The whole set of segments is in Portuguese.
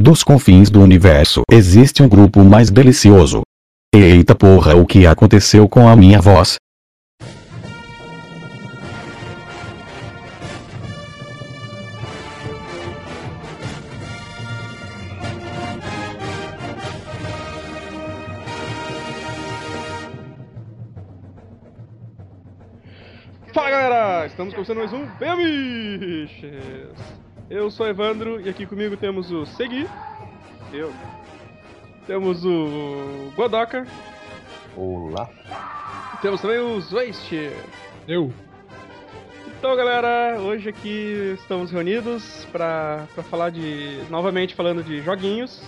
Dos confins do universo existe um grupo mais delicioso. Eita porra, o que aconteceu com a minha voz? Fala galera, estamos começando mais um Bemiches. Eu sou Evandro e aqui comigo temos o Segui, Eu. temos o Godoka, Olá. e temos também o Zweist. Eu. Então galera, hoje aqui estamos reunidos para falar de. novamente falando de joguinhos.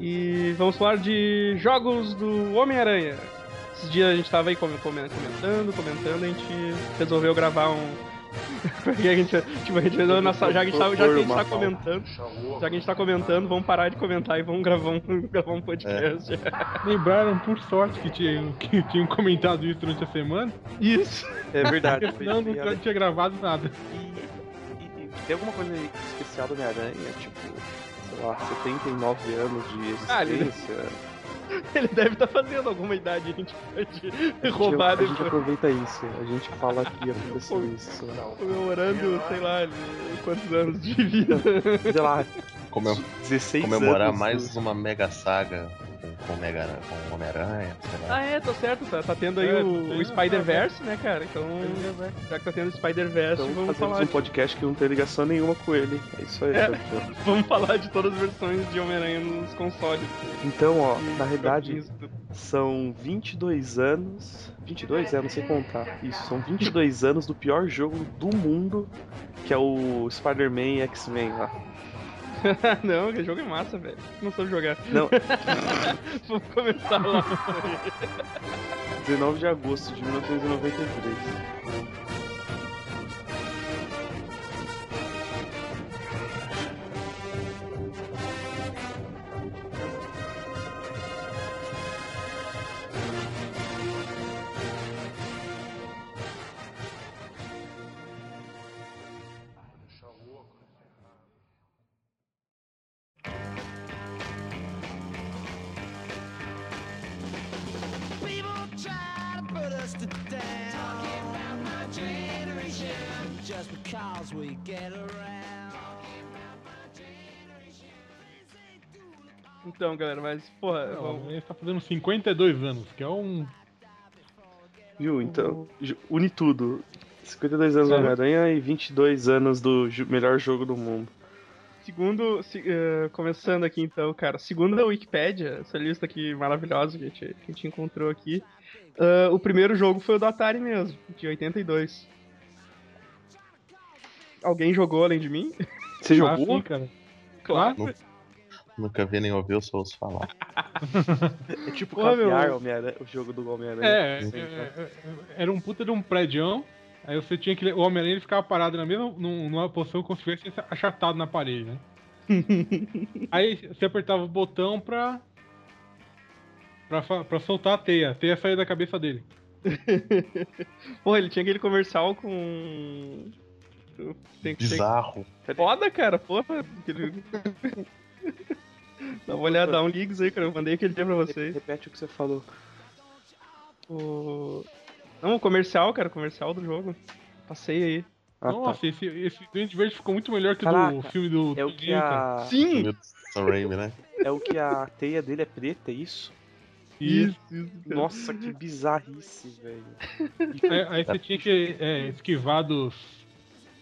E vamos falar de jogos do Homem-Aranha. Esses dias a gente tava aí com- com- comentando, comentando, a gente resolveu gravar um. Porque a gente, tipo, a gente nossa, já que a gente, tá, já que a gente tá comentando, já que a gente tá comentando, vamos parar de comentar e vamos gravar um, gravar um podcast. Lembraram, por sorte, que tinham, que tinham comentado isso durante a semana. Isso. É verdade. Senão piada. nunca tinha gravado nada. E, e- e tem alguma coisa especial do Homem-Aranha? Tipo, sei lá, 79 anos de Ah, ele- deve estar fazendo alguma idade, a gente pode A gente- roubar a gente depois. aproveita isso. A gente fala que aconteceu isso. Comemorando, sei lá, quantos anos de vida. Sei lá, Comem- 16 comemorar anos. mais uma mega saga com, com Homem-Aranha, sei lá. Ah, é, tá certo, tá, tá tendo aí É, o, tá o tendo, Spider-Verse, né, cara? Então, já que tá tendo o Spider-Verse, Então vamos fazemos falar, um de, podcast que não tem ligação nenhuma com ele. É isso aí, É. Gabriel. vamos falar de todas as versões de Homem-Aranha nos consoles. Então, ó, E na realidade, são 22 anos. 22 é, não sei contar. Isso, são 22 anos do pior jogo do mundo, que é o Spider-Man X-Men lá. Não, que jogo é massa, velho. Não soube jogar. Não, Vamos começar lá. 19 de agosto de 1993. We get around. Então, galera, mas, porra, Não, vamos... ele tá fazendo 52 anos, que é um. Viu? Então, une tudo. 52 anos do É. Homem-Aranha e 22 anos do melhor jogo do mundo. Segundo, se- eh, começando aqui então, cara, segundo a Wikipédia, essa lista aqui maravilhosa que a gente, que a gente encontrou aqui, ah, o primeiro jogo foi o do Atari mesmo, de 82. Alguém jogou além de mim? Você Ah, jogou? sim, cara. Claro. Nunca vi nem ouvi, eu só ouço falar. É tipo Porra, caviar meu. O jogo do Homem-Aranha. É, é, é, era um puta de um prédio. Aí você tinha que. O Homem-Aranha ele ficava parado na mesma. num- numa posição como se estivesse achatado na parede, né? Aí você apertava o botão pra. Pra, pra soltar a teia. A teia saía da cabeça dele. Porra, ele tinha aquele comercial com. Tem que ter. Bizarro. Foda, cara, porra. Aquele... Dá uma olhada, dá um links aí, cara. Eu mandei aquele dia pra vocês. Repete o que você falou. O... Não, o comercial, cara, o comercial do jogo. Passei aí. Ah, Nossa, tá. esse, esse Duende Verde ficou muito melhor que o Caraca, do filme do. É o que Jim, cara. a. Sim! Né? É o que a teia dele é preta, é isso? Isso. isso. Nossa, que bizarrice, velho. Aí, aí você tinha que é, esquivar dos.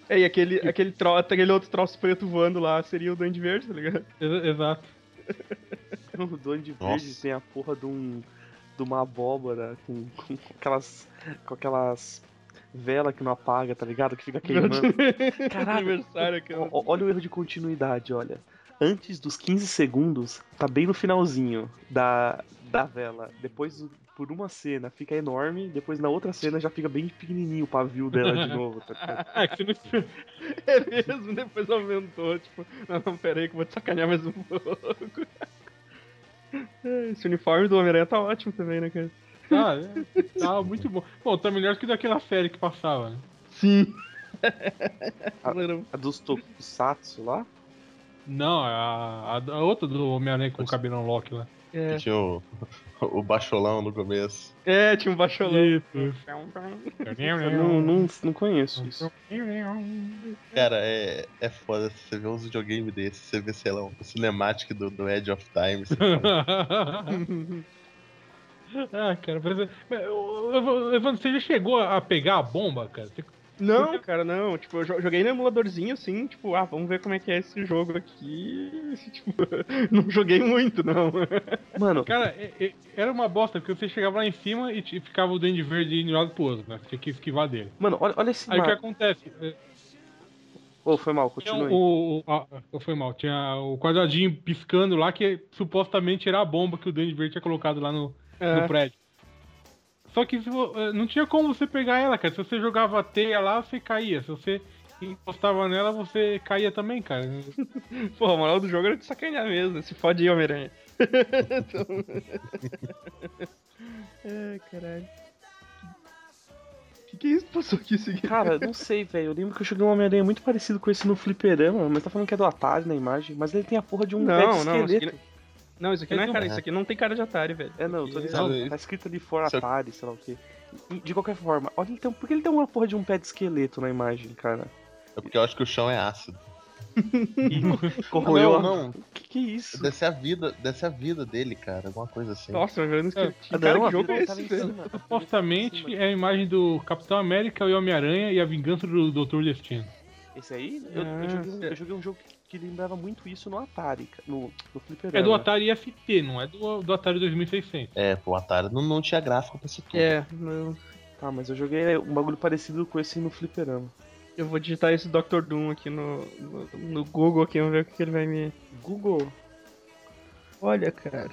É, e aquele, aquele, tro... aquele outro troço preto voando lá seria o Duende Verde, tá ligado? Exa- Exato. O Duende Verde tem a porra de um. de uma abóbora com, com aquelas. com aquelas vela que não apaga, tá ligado? Que fica queimando. Caralho. Olha o erro de continuidade, olha. Antes dos 15 segundos, tá bem no finalzinho da, da vela. Depois, por uma cena, fica enorme. Depois, na outra cena, já fica bem pequenininho o pavio dela de novo. Tá ligado? É que você não espera. É mesmo, depois aumentou, tipo, não, não, pera aí que eu vou te sacanear mais um pouco. É, Esse uniforme do Homem-Aranha tá ótimo também, né, cara? Ah, é, tá muito bom. Bom, tá melhor que daquela série que passava, né? Sim. A dos Tokusatsu lá? Não, a, a, a outra do Homem-Aranha com o cabelão Loki lá. É, Que tinha o, o bacholão no começo. é tinha um baixolão. Isso. Eu não, não, não conheço isso. Cara, é, é foda. Você vê uns videogames desses, você vê, sei lá, o cinematic do, do Edge of Time. Ah, cara, parece... Mas, Evandro, você já chegou a pegar a bomba, cara? Você- Não, cara, não. Tipo, eu jo- joguei no emuladorzinho assim, tipo, ah, vamos ver como é que é esse jogo aqui. Tipo, não joguei muito, não. Mano, Cara, é- é- era uma bosta, porque você chegava lá em cima e ficava o Duende Verde indo de um lado pro outro, né? Você tinha que esquivar dele. mano, olha, olha esse Aí o que acontece? É, Ô, foi mal, Tinha continue. o, o, ah, foi mal. Tinha o quadradinho piscando lá que supostamente era a bomba que o Duende Verde tinha colocado lá no, É. no prédio. Só que eh, não tinha como você pegar ela, cara. Se você jogava a teia lá, você caía. Se você encostava nela, você caía também, cara. Porra, a moral do jogo era de sacanear mesmo. Se fode aí, Homem-Aranha. Então- Ai, caralho. Que que é isso que passou aqui seguinte? Cara, não sei, velho. Eu lembro que eu joguei um Homem-Aranha muito parecido com esse no Fliperama, mas tá falando que é do Atari na imagem, mas ele tem a porra de um Não, pé de não, esqueleto. Não, isso aqui não é, cara. Isso aqui não tem cara de Atari, velho. É, não, eu tô Isso dizendo, Sabe, tá escrito ali for se eu- Atari, sei lá o quê. De qualquer forma, olha então, por que ele tem uma porra de um pé de esqueleto na imagem, cara? É porque eu acho que o chão é ácido. Corroeu não, não. O que que é isso? Deve ser a vida, deve ser a vida dele, cara. Alguma coisa assim. Nossa, mas vendo que É. Ah, cara, não, que jogo é não esse, Supostamente é a imagem do Capitão América e o Homem-Aranha e a vingança do Doutor Destino. Esse aí, eu, eu Ah, joguei, um- certo. eu joguei um jogo que, que lembrava muito isso no Atari, no, no Fliperama. É do Atari ST, não é do, do Atari 2600. É, o Atari não, não tinha gráfico pra isso tudo. É, não- Tá, mas eu joguei um bagulho parecido com esse no Fliperama. eu vou digitar esse Dr. Doom aqui no, no, no Google aqui, vamos ver o que que ele vai me. Google. Olha, cara.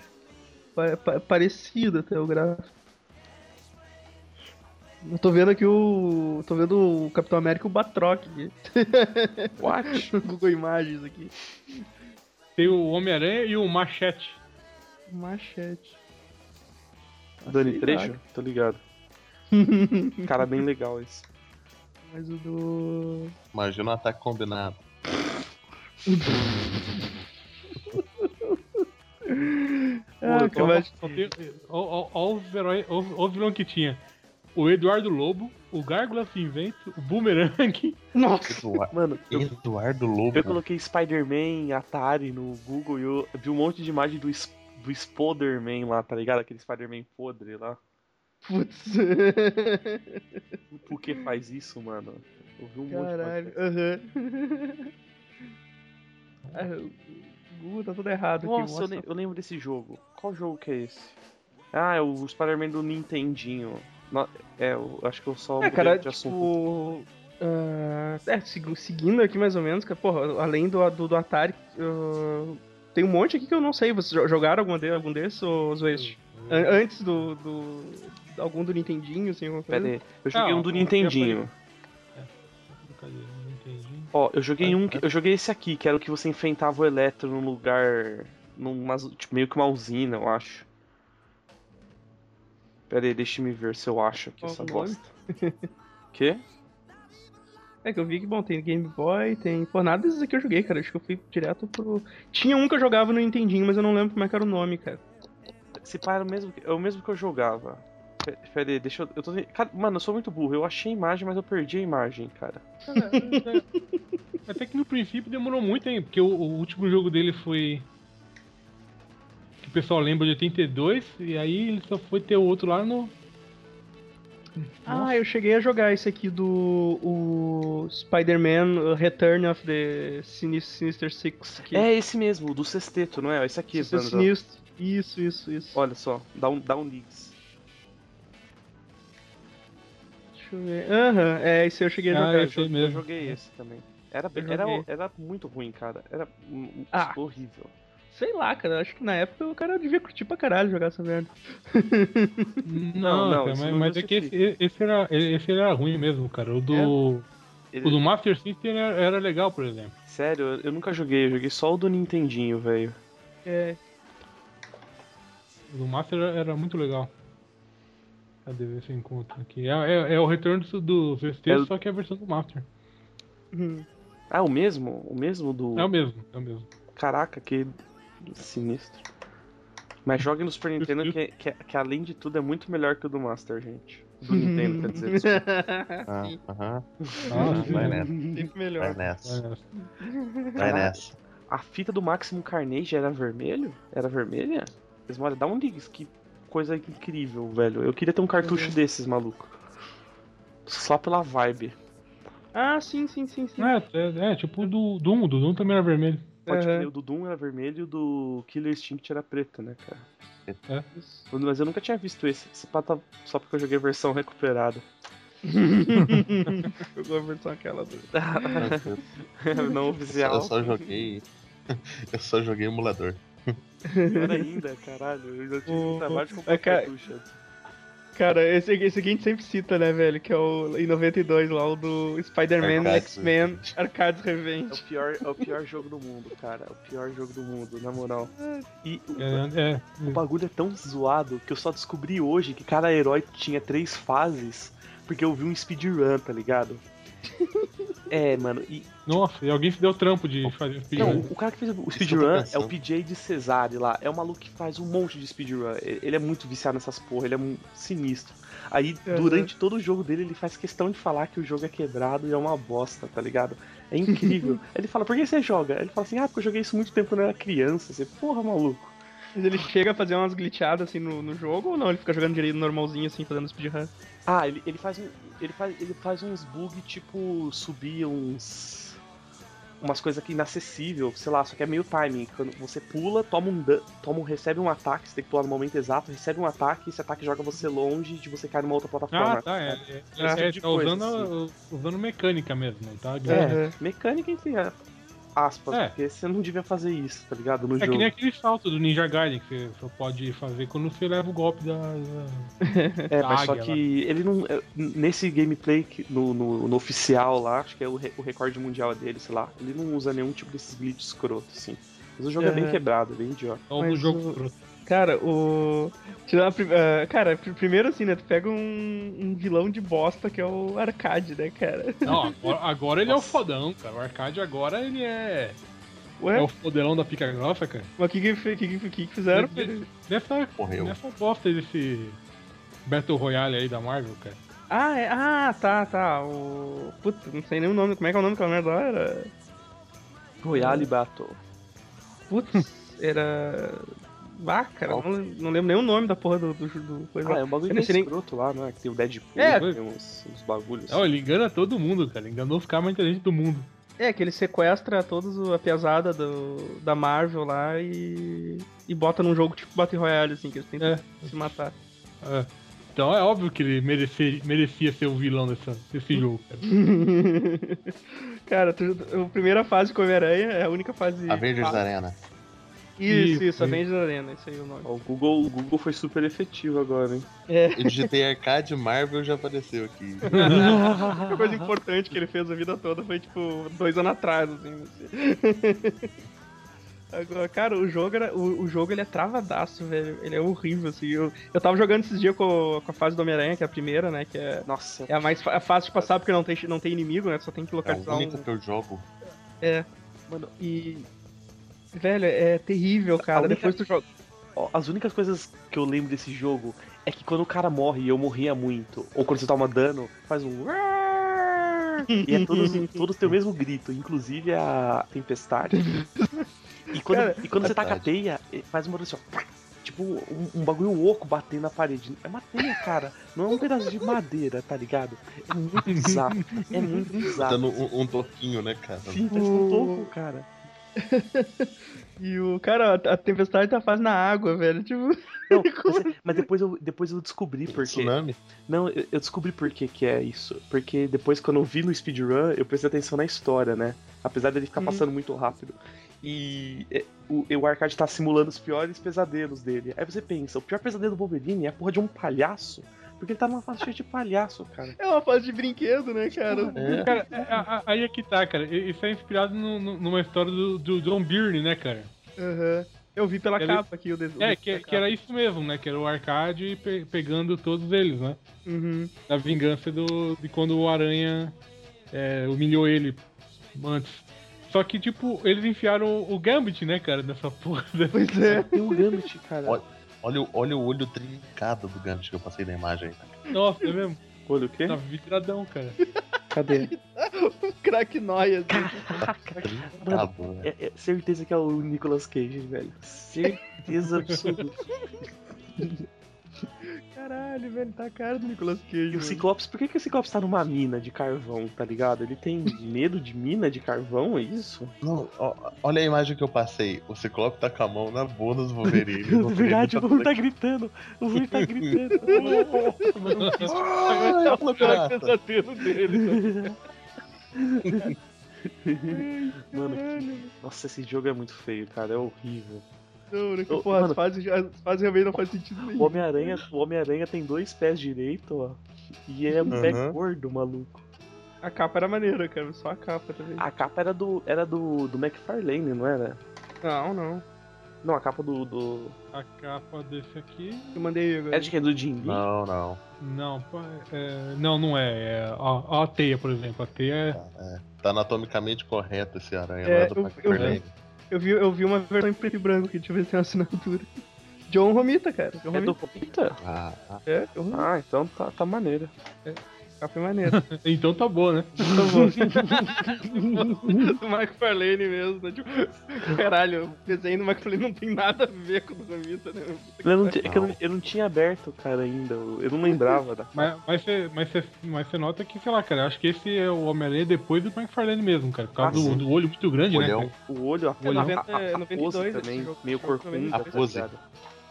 Pa- pa- parecido até o gráfico. Eu tô vendo aqui o. tô vendo o Capitão América e o Batroc aqui. What? Google Imagens aqui. Tem o Homem-Aranha e o Machete. Machete. Dani sei Trejo? lá. Tô ligado. Cara, bem legal esse. Mas o do. Imagina um ataque combinado. Ah, eu os heróis, ó, ó os vilões que tinha. O Eduardo Lobo, o Gárgula Cinzento, o Boomerang. Nossa! Eduardo, Mano, eu, Eduardo Lobo. eu coloquei Spider-Man, Atari no Google e eu vi um monte de imagem do, do Spoderman lá, tá ligado? Aquele Spider-Man podre lá. Putz. Por que faz isso, mano? Eu vi um monte de Caralho. Aham. Ah, o Google tá tudo errado Nossa, aqui. eu, lem- eu lembro desse jogo. Qual jogo que é esse? Ah, é o Spider-Man do Nintendinho. É, eu acho que eu só É, cara, de assunto. tipo. ah, é, segu- seguindo aqui mais ou menos, cara, porra, além do, do, do Atari, ah, tem um monte aqui que eu não sei. Vocês jo- jogaram algum, de, algum desses, ou Zoeste? An- Antes do, do. Algum do Nintendinho, assim, alguma coisa? Pera aí, eu joguei Ah, um do Nintendinho. Entendi. Ó, eu joguei um, que- eu joguei esse aqui, que era o que você enfrentava o Eletro num lugar, numa, tipo, meio que uma usina, eu acho. Pera aí, deixa me ver se eu acho aqui Qual essa bosta. Quê? É que eu vi que, bom, tem Game Boy, tem. Pô, nada desses aqui eu joguei, cara. Acho que eu fui direto pro. Tinha um que eu jogava no Nintendinho, mas eu não lembro como é que era o nome, cara. Se pá, era o mesmo, que- é o mesmo que eu jogava. Pe- Pera aí, deixa eu. eu tô, cara, mano, eu sou muito burro. Eu achei a imagem, mas eu perdi a imagem, cara. Até que no princípio demorou muito, hein? Porque o, o último jogo dele foi. Pessoal lembra de 82, e aí ele só foi ter o outro lá no. Ah, eu cheguei a jogar esse aqui do. O Spider-Man uh, Return of the Sinis- Sinister Six. Que É esse mesmo, o do sexteto, não é? Esse aqui, Sinister. Isso, isso, isso. Olha só, dá um, dá um links. Deixa eu ver. Aham, é, esse eu cheguei a Ah, jogar. esse aí Eu mesmo. joguei esse também. Era, Eu era, era muito ruim, cara. Era Ah. horrível. Sei lá, cara. Acho que na época o cara devia curtir pra caralho jogar essa merda. Não, não, cara, isso mas, não mas é que esse, esse, era, esse era ruim mesmo, cara. O do. Ele- O do Master System era, era legal, por exemplo. Sério, eu- nunca joguei, eu joguei só o do Nintendinho, velho. É. O do Master era, era muito legal. Cadê ver se eu encontro aqui? É, é, é o retorno do, VST, É só que é a versão do Master. Hum. Ah, o mesmo? O mesmo do. É o mesmo, é o mesmo. Caraca, que sinistro. Mas jogue no Super Nintendo que, que, que além de tudo é muito melhor que o do Master, gente. Do Nintendo, quer dizer. desculpa. Ah, aham. Ah, Vai nessa. sempre Vai melhor. nessa. É. Vai nessa. A fita do Maximum Carnage era vermelho? Era vermelha? Eles olha, dá um ligue, que coisa incrível, velho. Eu queria ter um cartucho Uhum. desses, maluco. Só pela vibe. Ah, sim, sim, sim, sim. É, é, é, tipo o do Doom. O do Doom também era vermelho. Pode Aham. crer, o do Doom era vermelho e o do Killer Instinct era preto, né, cara? Isso. Mas eu nunca tinha visto esse. Esse pá tá só porque eu joguei a versão recuperada. Jogou a versão aquela do. Não oficial. Eu só joguei. Eu só joguei emulador. Pior ainda, caralho. Eu já tive O- trabalho de comprar é, cara- cartucho. Cara, esse, esse aqui a gente sempre cita, né, velho? Que é o em 92 lá, o do Spider-Man Arcades X-Men Revenge. Arcades É Revenge. o, pior, é o pior jogo do mundo, cara. É o pior jogo do mundo, na moral. E o, É, é. o bagulho é tão zoado que eu só descobri hoje que cada herói tinha três fases porque eu vi um speedrun, tá ligado? É, mano, e Nossa, e alguém se deu trampo de fazer speed. Não, o, cara que fez o tô speedrun é o. PJ de Cesare lá. É um maluco que faz um monte de speedrun. Ele é muito viciado nessas porra, ele é um sinistro. Aí, Uhum. durante todo o jogo dele, ele faz questão de falar que o jogo é quebrado e é uma bosta, tá ligado? É incrível. ele fala, por que você joga? Ele fala assim, ah, porque eu joguei isso muito tempo quando eu era criança. Você, porra, maluco. Mas ele chega a fazer umas glitchadas assim no, no jogo ou não? Ele fica jogando direito normalzinho assim, fazendo speedrun? Ah, ele, ele faz um. Ele faz, ele faz uns bug tipo subir uns. Umas coisas que inacessível, sei lá, só que é meio timing. Quando você pula, toma um, toma um recebe um ataque, você tem que pular no momento exato, recebe um ataque, esse ataque joga você longe de você cair numa outra plataforma. Ah, tá, é. é, é, tipo de tá coisa, usando, usando mecânica mesmo, tá? É, mecânica entre aspas, É. porque você não devia fazer isso, tá ligado? No É que jogo. nem aquele salto do Ninja Gaiden que você só pode fazer quando você leva o golpe da. da- É, mas só que ele não. é, Nesse gameplay que- no, no, no oficial lá, acho que é o, re- o recorde mundial dele, sei lá, ele não usa nenhum tipo desses glitch escroto, assim. Mas o jogo é bem Aham. quebrado, é bem idiota. Mas no jogo. o- pro- Cara, o. Ah, cara, pr- primeiro assim, né? Tu pega um, um vilão de bosta que é o Arcade, né, cara? Não, agora, agora ele é o Nossa. fodão, cara. O arcade agora ele é. Ué, É o fodelão da pica grossa, cara. mas o que que, que, que, que que fizeram? Nesse- Nessa, Morreu. nessa bosta desse Battle Royale aí da Marvel, cara. Ah, é, ah, tá, tá. O. Puta, não sei nem o nome. Como é que é o nome daquela merda lá? Era. Royale Battle. Putz, era. Ah, cara, não, não lembro nem o nome da porra do, do, do coisa Ah, lá. é um bagulho sei nem- escroto lá, né? Que tem o Deadpool, É. tem uns, uns bagulhos. Não, ele engana todo mundo, cara. Enganou os caras mais inteligentes do mundo. É, que ele sequestra todos o- a piazada do, da Marvel lá e. e bota num jogo tipo Battle Royale, assim, que eles tentam É. se matar. É. Então é óbvio que ele merecia, merecia ser o vilão dessa, desse jogo, cara. Cara, tu, a primeira fase com Homem-Aranha é a única fase. Avengers fácil. Arena. Isso, Isso, isso, isso. Avengers Arena, isso aí é o nome. Ó, O Google, o Google foi super efetivo agora, hein? É, Eu digitei arcade Marvel já apareceu aqui. a única coisa importante que ele fez a vida toda foi, tipo, dois anos atrás, assim. assim. Agora, cara, o jogo, era, o, o jogo ele é travadaço, velho. Ele é horrível, assim. Eu, eu tava jogando esses dias com, com a fase do Homem-Aranha, que é a primeira, né? Que é, Nossa, é a mais fa- é fácil de passar porque não tem, não tem inimigo, né? Só tem que É a localizar única um. que eu jogo. mano, E. Velho, é terrível, cara. única- Depois tu joga. as únicas coisas que eu lembro desse jogo é que quando o cara morre e eu morria muito, ou quando você toma dano, faz um. E é todos, todos têm o mesmo grito, inclusive a tempestade. E quando, Cara, e quando você taca a verdade. teia, eh, faz um barulho assim, ó. Tipo, um, um bagulho oco batendo na parede. É uma teia, cara. Não é um pedaço de madeira, tá ligado? É muito bizarro. É muito bizarro. Dando um, um toquinho, né, cara? Sim, parece um toco, cara. E o. Cara, a a tempestade tá faz na água, velho. Tipo. Não, mas, mas depois, eu, depois eu descobri por quê. Tsunami? Não, eu, eu descobri por que que é isso. Porque depois, quando eu vi no speedrun, eu prestei atenção na história, né? Apesar dele ficar Uhum. passando muito rápido. E é, o, o arcade tá simulando os piores pesadelos dele. Aí você pensa, o pior pesadelo do Wolverine é a porra de um palhaço. Porque ele tá numa fase cheia de palhaço, cara. É uma fase de brinquedo, né, cara? É. Cara, é, a- a- aí é que tá, cara. Isso é inspirado no- no- numa história do, do John Byrne, né, cara? Aham. Eu vi pela Ele- capa aqui o des... É, que, que era isso mesmo, né? Que era o arcade pe- pegando todos eles, né? Uhum. Da vingança do, de quando o Aranha é, humilhou ele antes. Só que, tipo, eles enfiaram o Gambit, né, cara, nessa porra. Pois é. Tem o Gambit, cara. Olha. Olha, o- olha o olho trincado do Gambit que eu passei na imagem aí. Nossa, é mesmo? Olha o quê? Tá vidradão, cara. Cadê? Crack nóia. Trincado, né? É, é certeza que é o Nicolas Cage, velho. Certeza absoluta. Caralho, velho, tá a cara do Nicolas Cage. E o mano. Ciclopes, por que, que o Ciclopes tá numa mina de carvão, tá ligado? Ele tem medo de mina de carvão, é isso? Não, ó, olha a imagem que eu passei. O Ciclope tá com a mão na bunda do Wolverine. Na verdade, o Wolverine tá gritando. O Wolverine tá gritando. Ah, é o pior pirata. pesadelo dele. Mano, que... nossa, esse jogo é muito feio, cara. É horrível. Não, né? que, Ô, porra, mano. as fases, as fases realmente não faz sentido O nenhum. Homem-Aranha o Homem-Aranha tem dois pés direito, ó. E é um pé Uhum. gordo, maluco. A capa era maneira, cara. Só a capa também. A capa era do. Era do, do McFarlane, não era? Não, não. Não, a capa do. do... A capa desse aqui. Eu mandei agora. É de quem? Do Jim Lee? Não, não. Não, é, não, não é. é ó, ó a teia, por exemplo. A teia é. Tá, é. Tá anatomicamente correto esse aranha, É, não é do eu- McFarlane. Eu vi, eu vi uma versão em preto e branco aqui, deixa eu ver se tem uma assinatura. John Romita, cara. John É do Romita. Romita? Ah. É, John Romita. Ah, então tá, tá maneiro. A capa é maneira. Então tá boa, né? Tá bom. do McFarlane mesmo, né? Tipo, caralho, o desenho do McFarlane não tem nada a ver com o do Romita, né? Eu não, é que eu, não, eu não tinha aberto, cara, ainda. Eu não lembrava da. Mas, mas, você, mas, mas nota que, sei lá, cara, eu acho que esse é o Homem-Aranha depois do McFarlane mesmo, cara. Por causa Ah, do, do olho muito grande, né? Olhão. cara? O olho, a, É, a, a, 90, a, a 92 pose também, meio corcunda. A pose.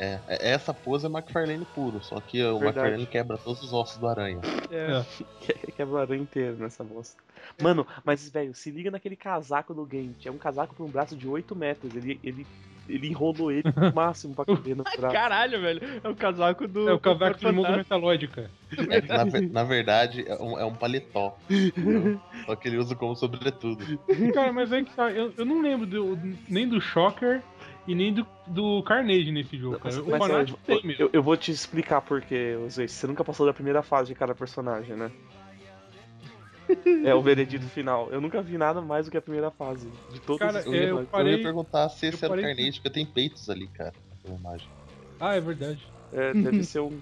É, é- essa pose é McFarlane puro, só que o Verdade. McFarlane quebra todos os ossos do aranha. É. Que- Quebra o aranha inteiro nessa bosta. Mano, mas, velho, se liga naquele casaco do Gant. É um casaco pra um braço de 8 metros. Ele, ele, ele enrolou ele no máximo pra caber no braço. Caralho, velho. É o casaco do. É o casaco de mundo metalóide, cara. É que, na, na verdade, é um, é um paletó. entendeu? Só que ele usa como sobretudo. Cara, mas é que tá, eu, eu não lembro do- nem do Shocker e nem do, do Carnage nesse jogo, cara. O Mas, Fanático eu, tem mesmo. eu, eu vou te explicar porque, Zé, você nunca passou da primeira fase de cada personagem, né? É o veredito final. Eu nunca vi nada mais do que a primeira fase. De todos Cara, os Eu é, ia, eu personagens. eu parei- ia perguntar se esse era o parei- Carnage, porque tem peitos ali, cara, na imagem. Ah, é verdade. É, deve ser um.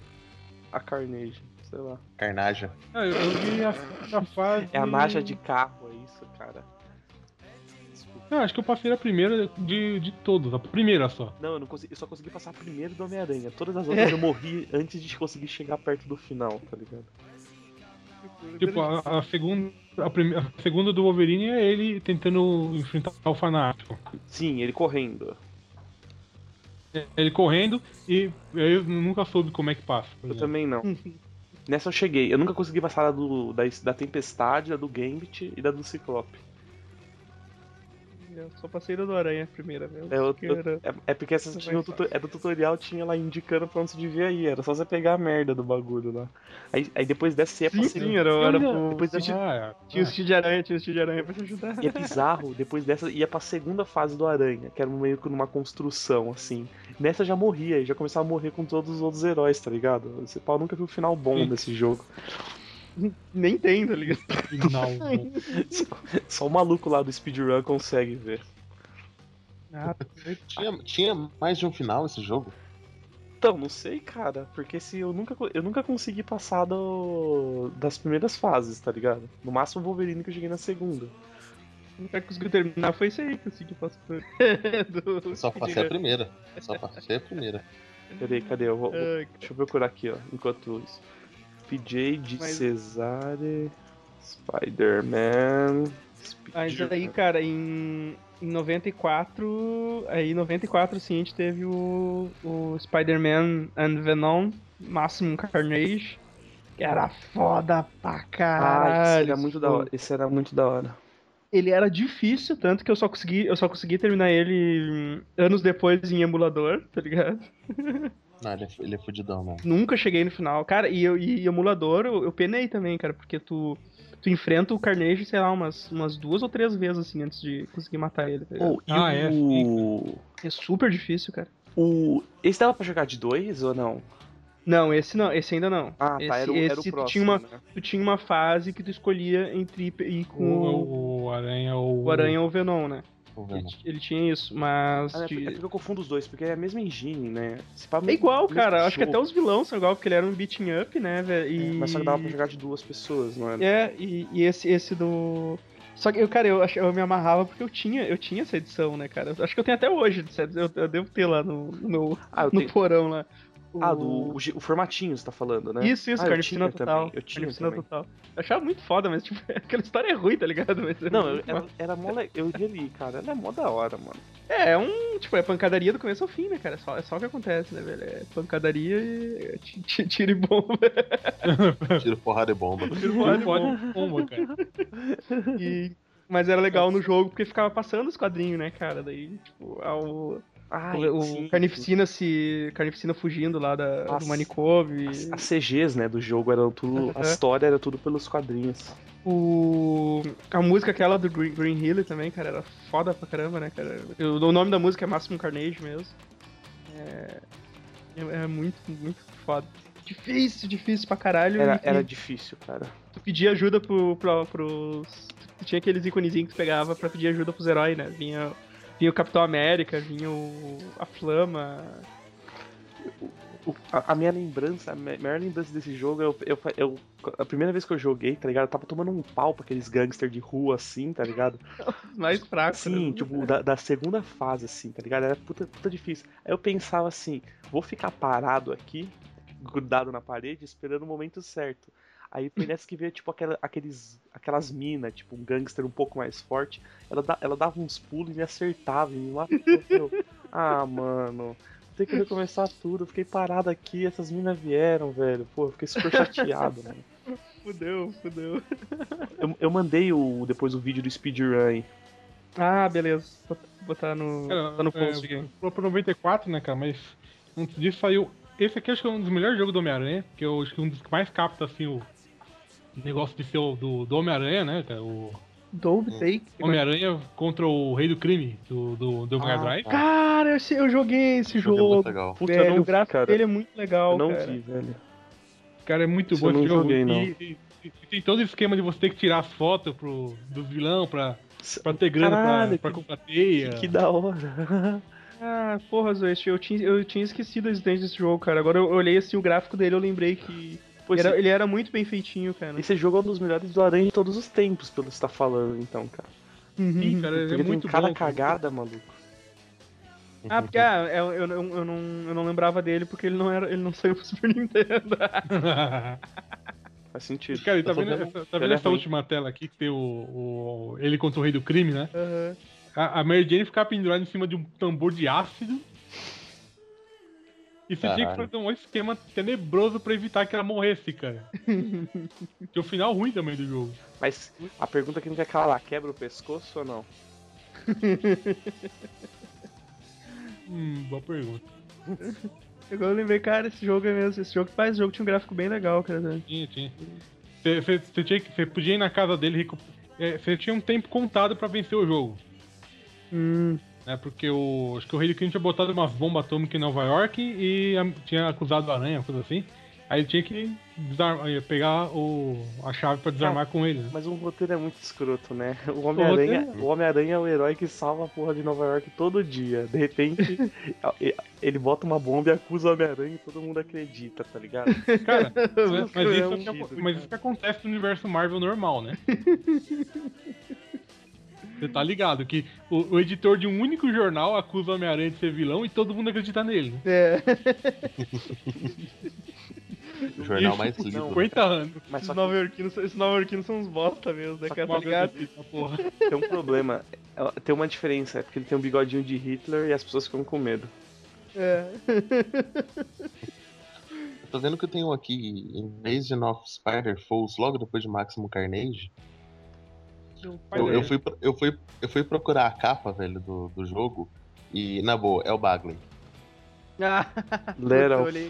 A Carnage, sei lá. Carnaja. Ah, eu, eu vi a, a fase. É a naja de é cara. Não, acho que eu passei a primeira de, de todos, a primeira só. Não, eu, não consegui, eu só consegui passar primeiro do Homem-Aranha. Todas as outras eu morri antes de conseguir chegar perto do final, tá ligado? Tipo, a, a segunda. A, prime- a segunda do Wolverine é ele tentando enfrentar o fanático. Sim, ele correndo. Ele correndo e eu nunca soube como é que passa. Eu também não. Nessa eu cheguei. Eu nunca consegui passar a do, da, da Tempestade, a do Gambit e da do Ciclope. Eu só passei do Aranha primeira, velho. É, eu- Que eu- era- É, é porque essas tinha o vai tuto- é do tutorial, tinha lá indicando pra onde você devia ir. Era só você pegar a merda do bagulho lá. Aí, aí depois dessa você ia pra Sim, era, era pro... depois tinha- Ah, Tinha o Steve de Aranha, tinha o Steve de Aranha pra te ajudar. E é bizarro, depois dessa ia pra segunda fase do Aranha, que era meio que numa construção, assim. Nessa já morria, já começava a morrer com todos os outros heróis, tá ligado? Esse pau nunca viu o final bom desse jogo. Nem tem, tá ligado? final. Só, só o maluco lá do speedrun consegue ver. Ah, Tinha, tinha mais de um final esse jogo? Então, não sei, cara, porque se eu nunca, eu nunca consegui passar do, das primeiras fases, tá ligado? No máximo o Wolverine que eu cheguei na segunda. o cara que conseguiu terminar foi isso aí que eu consegui passar. Do... Só passei a primeira. Só passei a primeira. Peraí, cadê? Eu vou, vou- Ai, deixa eu procurar aqui, ó, enquanto isso. PJ de Mas- Cesare, Spider-Man. Mas aí, cara, em, em 94. Aí em 94 sim, a gente teve o, o Spider-Man and Venom, Maximum Carnage. Que era foda pra Ah, caralho. esse era muito da hora. Esse era muito da hora. Ele era difícil, tanto que eu só consegui, eu só consegui terminar ele hum, anos depois em emulador, tá ligado? Não, ele é, ele é fudidão, mano. Nunca cheguei no final. Cara, e, eu, e emulador eu, eu penei também, cara, porque tu, tu enfrenta o Carnage, sei lá, umas, umas duas ou três vezes, assim, antes de conseguir matar ele. Tá? Oh, e Ah, é, o... É super difícil, cara. o. Esse dava pra jogar de dois ou não? Não, esse não, esse ainda não. Ah, esse, tá, era o, era o esse tu próximo. tinha uma, né? tu tinha uma fase que tu escolhia entre ir- ir com o, O, o Aranha ou. O Aranha ou o Venom, né? Ele, ele tinha isso, mas. Ah, é, de- porque- é porque eu confundo os dois, porque é a mesma engine, né? É igual, mesmo cara. Acho que até os vilões são igual, porque ele era um beating up, né, velho? É, E... Mas só que dava pra jogar de duas pessoas, não é? É, e, e esse, esse do. Só que eu, cara, eu, eu me amarrava porque eu tinha, eu tinha essa edição, né, cara? Eu acho que eu tenho até hoje, eu, eu devo ter lá no, no meu Ah, no tenho... porão lá. O- ah do o, o formatinho você tá falando, né? Isso, isso, ah, Carnificina Total. Também. Eu tinha Carnificina também. Total. Eu achava muito foda, mas, tipo, aquela história é ruim, tá ligado? Mas, Não, eu- era, era mó le... Eu ia ali, cara. Ela é mó da hora, mano. É, é um. Tipo, é pancadaria do começo ao fim, né, cara? É só, é só o que acontece, né, velho? É pancadaria e. é ti- ti- Tiro e bomba. Tiro porrada e bomba. Tiro, porrada e bomba. Pomba, cara. E- Mas era legal no jogo porque ficava passando os quadrinhos, né, cara? Daí, tipo, ao, Ah, o, o sim. Carnificina se. Carnificina fugindo lá da, As- do manicômio. As, as CGs, né, do jogo eram tudo. A história era tudo pelos quadrinhos. O... A música aquela do Green, Green Hill também, cara, era foda pra caramba, né, cara? O, o nome da música é Máximo Carnage mesmo. É... é- é muito, muito foda. Difícil, difícil pra caralho. Era, e- era difícil, cara. tu pedia ajuda pro, pro, pros. Tu tinha aqueles iconezinhos que tu pegava pra pedir ajuda pros heróis, né? Vinha, vinha o Capitão América, vinha o. a Flama. O- a, a minha lembrança, a maior lembrança desse jogo, eu, eu, eu- a primeira vez que eu joguei, tá ligado? Eu tava tomando um pau pra aqueles gangster de rua assim, tá ligado? mais fracos. Sim, né? tipo, da, da segunda fase, assim, tá ligado? Era puta, puta difícil. Aí eu pensava assim, vou ficar parado aqui, grudado na parede, esperando o momento certo. Aí foi nessa que veio, tipo, aquela, aqueles, aquelas minas, tipo, um gangster um pouco mais forte. Ela, da- ela dava uns pulos e me acertava, e me matou. eu, ah, mano, tem que recomeçar tudo. Eu fiquei parado aqui, essas minas vieram, velho. Pô, eu fiquei super chateado, mano. Fudeu, fudeu. Eu, eu mandei o, depois o vídeo do speedrun aí. Ah, beleza. Vou botar no, Cara, botar no é, post aqui. Falou pro 94, né, cara? Mas antes disso saiu. Esse aqui acho que é um dos melhores jogos do Homem-Aranha, que eu acho que é um dos que mais capta assim o negócio de ser o, do, do Homem-Aranha, né, cara? O Dove Take. Homem-Aranha contra o Rei do Crime do, do, do Mega Ah, Drive. Cara, eu, eu joguei esse Jogo é jogo. legal. Puta, velho, eu não o gráfico cara. dele é muito legal, Eu não cara. vi, velho. Cara, é muito Isso bom eu não esse jogo. joguei, não. E, e- e tem todo o esquema de você ter que tirar as fotos pro, dos vilão pra, pra ter grana Caralho, pra, pra que- comprar teia. Que da hora. Ah, porra, Zoe, eu tinha, eu tinha esquecido a existência desse jogo, cara. Agora eu olhei assim o gráfico dele, eu lembrei que Pô, era- esse, ele era muito bem feitinho, cara. esse jogo é um dos melhores do Aranha de todos os tempos, pelo que você tá falando, então, cara. Sim, cara, é Porque muito cada bom. cara. cagada, maluco. Ah, porque ah, eu, eu, eu, eu não, eu não lembrava dele porque ele não, era, ele não saiu pro Super Nintendo. Faz sentido. Cara, tá tô vendo, essa, tá vendo ele é essa última tela aqui que tem o, o- ele contra o rei do crime, né? Aham. A, a Mary Jane ficava pendurada em cima de um tambor de ácido. E você tinha que fazer um esquema tenebroso pra evitar que ela morresse, cara. que é o final ruim também do jogo. Mas a pergunta que não quer calar, quebra o pescoço ou não? Hum, boa pergunta. Agora eu lembrei, cara, esse jogo é mesmo. Esse jogo faz, esse jogo tinha um gráfico bem legal, cara. Tinha, tinha. Você, tinha você podia ir na casa dele é, Você tinha um tempo contado pra vencer o jogo. Hum. Né, porque o, acho que o do Crime tinha botado umas bombas atômicas em Nova York e a- tinha acusado o Aranha, uma coisa assim. Aí ele tinha que desarmar- eh, pegar o, a chave pra desarmar com ele. né? Mas o roteiro é muito escroto, né? O Homem-Aranha roteiro- o Homem-Aranha é o herói que salva a porra de Nova York todo dia. De repente, ele bota uma bomba e acusa o Homem-Aranha e todo mundo acredita, tá ligado? Cara, mas, mas é isso um que, mas isso que acontece no universo Marvel normal, né? Você tá ligado que o, o editor de um único jornal acusa o Homem-Aranha de ser vilão e todo mundo acredita nele. É. O jornal Isso, mais lido. 50 anos. Mas Esses que nova são uns bosta mesmo, né, cara? Tá ligado? Essa porra. tem um problema. Tem uma diferença, é porque ele tem um bigodinho de Hitler e as pessoas ficam com medo. É. Tô vendo que eu tenho aqui Invasion of Spider-Foes logo depois de Maximum Carnage. Eu, eu, fui, eu, fui, eu fui procurar a capa, velho, do, do jogo. E, na boa, é o Bagley. Ah.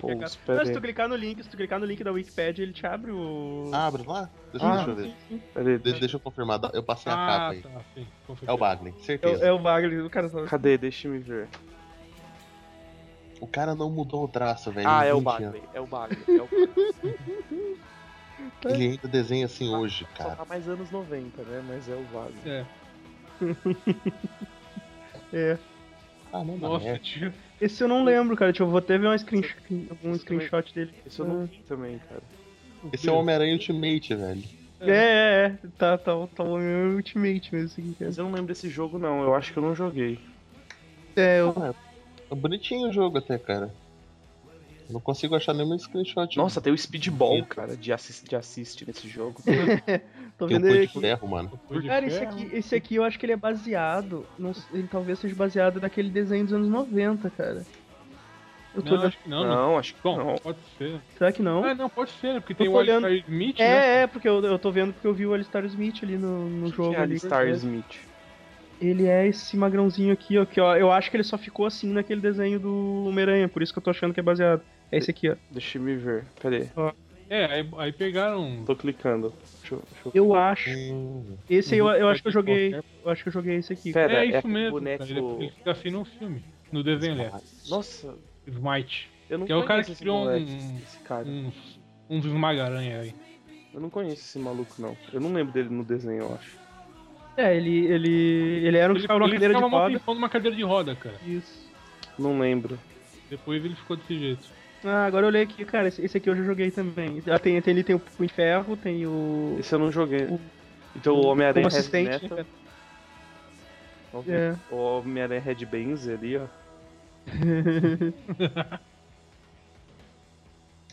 Fools, Não, pera se tu clicar no link, se tu clicar no link da Wikipedia, ele te abre o. Abre lá? Deixa, Ah. deixa eu ver. sim, sim. Deixa eu confirmar. Eu passei a Ah, capa aí. tá, sim, É o. Bagley, É, certeza. o- é o Wagner, o cara só. Cadê? Deixa eu me ver. O cara não mudou o traço, velho. Ah, é o 20 anos. Bagley. É o Bagley. É o Bagley. Ele ainda desenha assim hoje, Só cara. tá mais anos 90, né? Mas é o vago. É. É. Ah, não, Nossa, merda. tio. Esse eu não lembro, cara. Deixa eu vou até ver um, screen, um screenshot dele. Esse eu não vi também, cara. Esse é o Homem-Aranha Ultimate, velho. É, é, é. Tá, tá, tá o meu Ultimate mesmo, cara. Mas eu não lembro desse jogo, não. Eu acho que eu não joguei. É, eu, É bonitinho o jogo até, cara. Eu não consigo achar nenhum screenshot. Nossa, tem o Speedball, cara, de assist, de assist nesse jogo. tô tem vendo punho ele de aqui. ferro, mano. De Cara, esse ferro. aqui, esse aqui eu acho que ele é baseado. Não, ele talvez seja baseado naquele desenho dos anos 90, cara. Eu tô Não, olhando. acho que não? Não, acho que Bom, não. pode ser. Será que não? Ah, não, pode ser, né? Porque tem o olhando. Alistar Smith, né? É, é, porque eu, eu tô vendo porque eu vi o Alistar Smith ali no, no jogo. Que é ali. Alistar Smith. Ele é esse magrãozinho aqui, ó, que ó, eu acho que ele só ficou assim naquele desenho do Homem-Aranha, por isso que eu tô achando que é baseado. É esse aqui, ó. Deixa eu me ver. Cadê? É, aí, aí pegaram. Tô clicando. Deixa eu. Deixa eu... Eu acho. Hum, Esse aí eu, eu acho que eu joguei. Eu acho que eu joguei esse aqui. Pera, É é isso aquele mesmo. boneco- cara, Ele, ele fica assim no filme. No desenho, aliás. Nossa, Smite. eu não Que é o cara que criou moleque, um- esse cara. Uns, uns esmaga-aranha aí. Eu não conheço esse maluco, não. Eu não lembro dele no desenho, eu acho. É, ele, ele, ele era um que Ele, ficava numa ele cadeira de ficava roda. tempão numa cadeira de roda, cara. Isso. Não lembro. Depois ele ficou desse jeito. Ah, agora eu olhei aqui, cara, esse, esse aqui eu já joguei também. Já tem, tem, ele tem o Punho de Ferro, tem o. Esse eu não joguei. O- Então o Homem-Aranha Heavy Metal. É. O Homem-Aranha Red Benz ali, ó.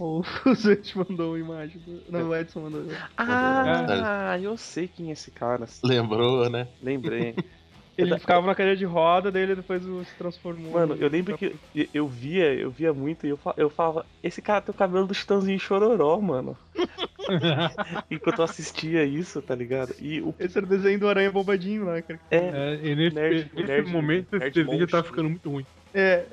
O Zete mandou uma imagem. Do... Não, o Edson mandou. Ah, eu sei quem é esse cara. Lembrou, né? Lembrei. Ele ficava na cadeira de roda, daí ele depois se transformou. Mano, eu lembro que eu- eu via, eu via muito e eu, eu falava, esse cara tem o cabelo do Chitãozinho Chororó, mano. Enquanto eu assistia isso, tá ligado? E o Esse era o desenho do Aranha Bombadinho lá, cara. é, É, e nesse, Nerd- nesse nerd- momento esse nerd desenho já tá ficando muito ruim. É.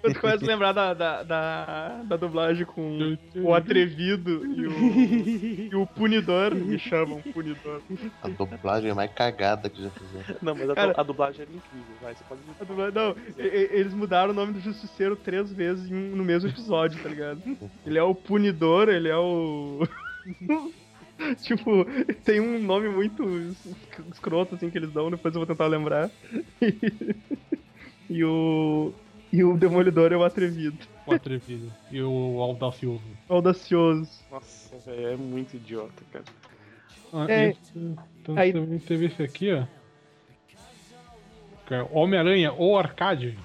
Quando começa a lembrar da, da, da, da dublagem com o atrevido e o, e o punidor, me chamam punidor. A dublagem é mais cagada que já fizeram. não, mas a, Cara- a dublagem era incrível, vai, você pode A dublagem- Não, eles mudaram o nome do Justiceiro três vezes em no mesmo episódio, tá ligado? Ele é o punidor, ele é o. tipo, tem um nome muito es- escroto assim que eles dão, depois eu vou tentar lembrar. e o. E o Demolidor é o atrevido. O atrevido. E o audacioso. Audacioso. Nossa, velho, é muito idiota, cara. Ah, É. esse- então Aí- também teve esse aqui, ó. Que é Homem-Aranha ou Arcade.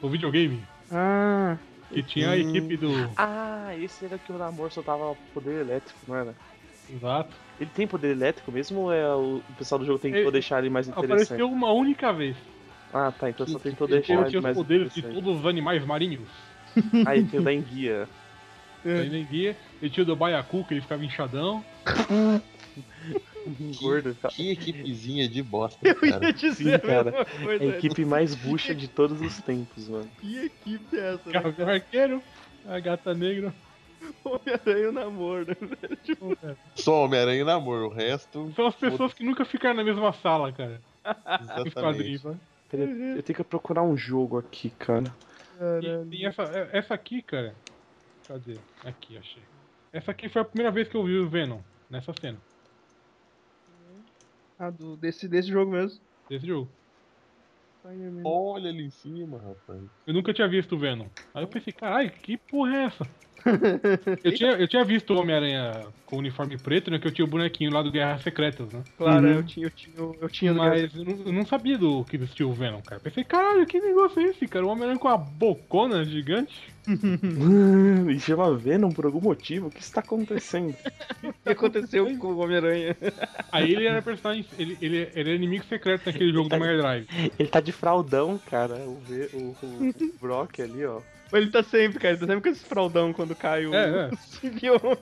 O videogame. Ah, Que tinha a equipe do. Ah, esse era que o Namor soltava poder elétrico, não era? Exato. Ele tem poder elétrico mesmo ou é o, o pessoal do jogo tentou Ele- deixar ele mais interessante? Apareceu uma única vez. Ah, tá, então só tentou Ele deixar ele tinha os poderes de todos os animais marinhos. Ah, ele tem o da enguia. Aí nem guia. Ele tinha o do Baiacu, que ele ficava inchadão. Gordo, cara. Que equipezinha de bosta, eu cara. ia dizer Sim, cara. coisa. É a equipe mais bucha de todos os tempos, mano. Que equipe é essa? Né? Arqueiro, a Gata Negra. Homem-Aranha e o namoro. Só Homem-Aranha e Namor, o resto. São as pessoas que nunca ficaram na mesma sala, cara. Exatamente. né? Peraí, Eu tenho que procurar um jogo aqui, cara. E tem essa, essa aqui, cara. Cadê? Aqui, achei. Essa aqui foi a primeira vez que eu vi o Venom, nessa cena, Ah, do, desse, desse jogo mesmo. desse jogo. Olha ali em cima, rapaz. Eu nunca tinha visto o Venom. Aí eu pensei, caralho, que porra é essa? Eu tinha, eu tinha visto o Homem-Aranha com uniforme preto, né? Que eu tinha o bonequinho lá do Guerras Secretas, né? Claro, Uhum. eu tinha, eu tinha, eu tinha Mas eu não, eu não sabia do que vestia o Venom, cara. Pensei, caralho, que negócio é esse, cara? O Homem-Aranha com a bocona gigante. Me chama Venom por algum motivo. O que está acontecendo? O que aconteceu com o Homem-Aranha? Aí ele era personagem. Ele, ele, ele era inimigo secreto naquele jogo do Mega Drive. Ele tá de fraldão, cara. O, o, o, o Brock ali, ó. Ele tá sempre, cara, ele tá sempre com esse fraldão quando cai o, É, é. simbionte.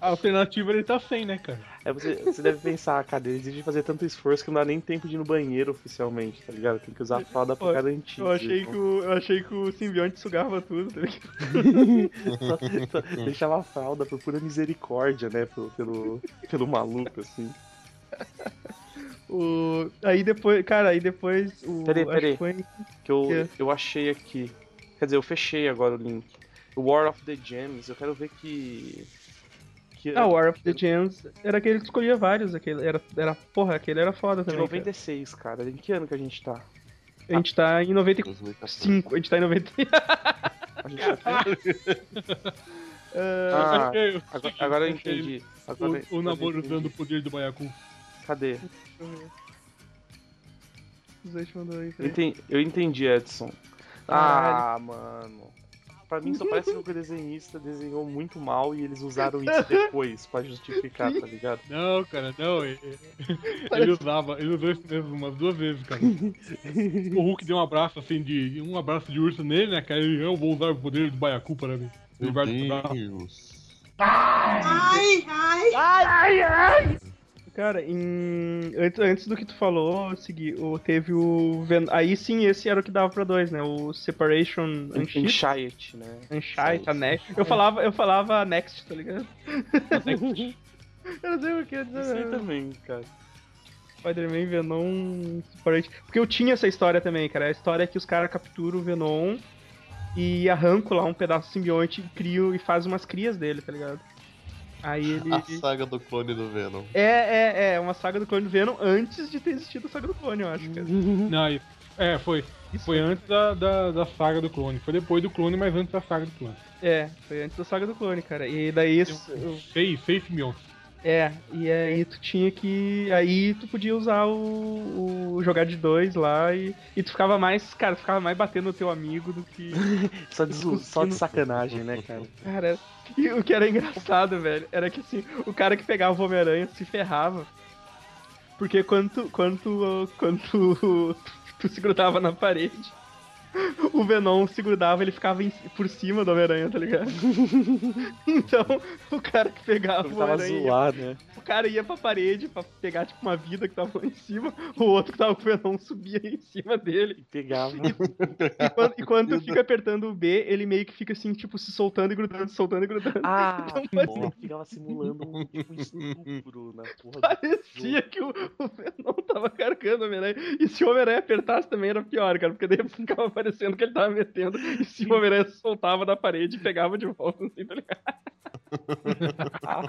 A alternativa ele tá sem, né, cara? Aí você, você deve pensar, cara, ele exige fazer tanto esforço que não dá nem tempo de ir no banheiro oficialmente, tá ligado? Tem que usar a fralda pra garantir. Eu achei, que o, eu achei que o simbionte sugava tudo, tá ligado? Só- só deixava a fralda por pura misericórdia, né? Pelo, pelo, pelo maluco, assim. O... Aí depois, cara, aí depois o. Peraí, peraí. que foi- Que eu, Que? eu achei aqui. Quer dizer, eu fechei agora o link. O War of the Gems, eu quero ver que. Que Ah, War of the Gems era aquele que escolhia vários. Aquele, era, era, porra, aquele era foda de também. cara. 96, cara. Em que ano que a gente tá? A gente tá em 95. 2014. A gente tá em 90. A gente tá... Ah, Ah, eu- agora, agora eu achei entendi. Agora, O, o namoro entendi. usando o poder do Baiacu. Cadê? deixa eu ver. Entendi, eu entendi, Edson. Ah, mano. Pra mim só parece que o desenhista desenhou muito mal e eles usaram isso depois pra justificar, tá ligado? Não, cara, não. Ele, ele usava, ele usou isso mesmo umas duas vezes, cara. O Hulk deu um abraço assim de. um abraço de urso nele, né, cara? Ele, eu vou usar o poder do Baiacu para mim. Meu Liberta o braço. Deus. Cara, em... antes, antes do que tu falou, segui, o, teve o. Aí sim, esse era o que dava pra dois, né? O Separation Unshit. Enchait, né? Unshite, a Next. Eu falava, eu falava Next, tá ligado? eu não sei o que aí dizer. também, cara. Spider-Man, Venom, Separate. Porque eu tinha essa história também, cara. A história é que os caras capturam o Venom e arrancam lá um pedaço do simbionte e criam e fazem umas crias dele, tá ligado? Aí ele. A saga do clone do Venom. É, é, é, uma saga do clone do Venom antes de ter existido a saga do clone, eu acho, cara. Não, isso- é, foi. Foi antes da, da, da saga do clone. Foi depois do clone, mas antes da saga do clone. É, foi antes da saga do clone, cara. E daí isso. eu- Seis, seis simbiontes. É, e aí tu tinha que. Aí tu podia usar o. o jogar de dois lá e. E tu ficava mais. Cara, tu ficava mais batendo no teu amigo do que. Só de, só de sacanagem, né, cara? Cara, e o que era engraçado, velho, era que assim, o cara que pegava o Homem-Aranha se ferrava. Porque quando tu, quando tu, quando tu, tu se grudava na parede, o Venom se grudava, ele ficava em- por cima do Homem-Aranha, tá ligado? então, o cara que pegava o Homem-Aranha, zoado, né? o cara ia pra parede pra pegar, tipo, uma vida que tava lá em cima, o outro que tava com o Venom subia em cima dele. E pegava. E quando, e quando tu fica apertando o B, ele meio que fica assim, tipo, se soltando e grudando, se soltando e grudando. Ah, Então, porra, ficava simulando um, tipo, um estupro na porra do Parecia que o, o Venom tava carregando o Homem-Aranha. E se o Homem-Aranha apertasse também era pior, cara. Porque daí ficava parecendo que ele tava metendo. E se o Homem-Aranha soltava da parede e pegava de volta, assim, tá ligado? Ah.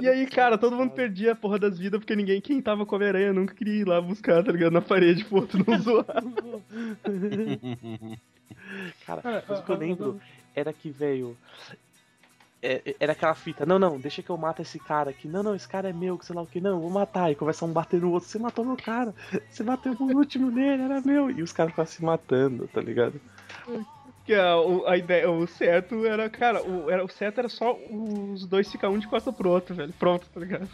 E aí, cara, todo mundo perdia a porra das vidas, porque ninguém, quem tava com o Homem-Aranha, nunca queria ir lá buscar, tá ligado? Na parede, pro outro não zoar. Cara, Cara, mas o que eu a- a- lembro era que, velho. É- Era aquela fita, não, não, deixa que eu mato esse cara aqui. Não, não, esse cara é meu, que sei lá o que. Não, eu vou matar. E começa um bater no outro. Você matou meu cara. Você bateu por último nele, era meu. E os caras ficam se matando, tá ligado? Que a, o- a ideia, o certo era, cara, o, era, o certo era só os dois ficar um de costa pro outro, velho. Pronto, tá ligado?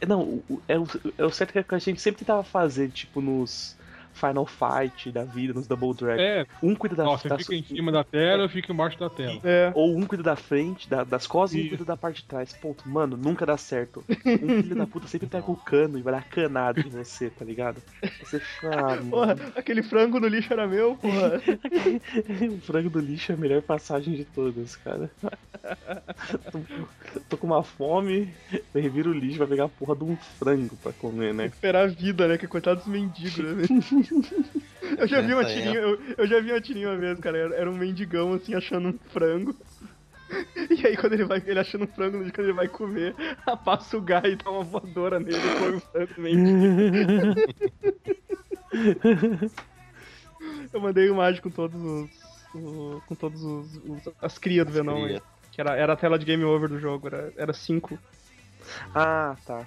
É, não, é, o, é o certo que a gente sempre tentava fazer, tipo, nos Final Fight da vida, nos Double Dragon. É, Um cuida da, ó, você da- fica em cima da tela, eu fico embaixo da tela. É. Ou um cuida da frente, da- das costas, e um cuida da parte de trás. Ponto. Mano, nunca dá certo. Um filho da puta sempre pega o cano e vai dar canada em você, tá ligado? Você fala, ah, Porra, aquele frango no lixo era meu, porra. o frango do lixo é a melhor passagem de todas, cara. tô, tô com uma fome, eu reviro o lixo, vai pegar a porra de um frango pra comer, né? Recuperar a vida, né? Que coitado dos mendigos, né? Eu já vi uma Nessa tirinha, eu, eu já vi uma tirinha uma vez, cara. Era, um mendigão assim achando um frango. E aí quando ele vai, ele achando um frango, quando ele vai comer, passa o gás e dá uma voadora nele e põe o frango no mendigo. Eu mandei imagem com todos os. o- com todos os, os- as crias do Venom aí. Cria. Que era, era a tela de game over do jogo, era, era cinco. Ah, tá.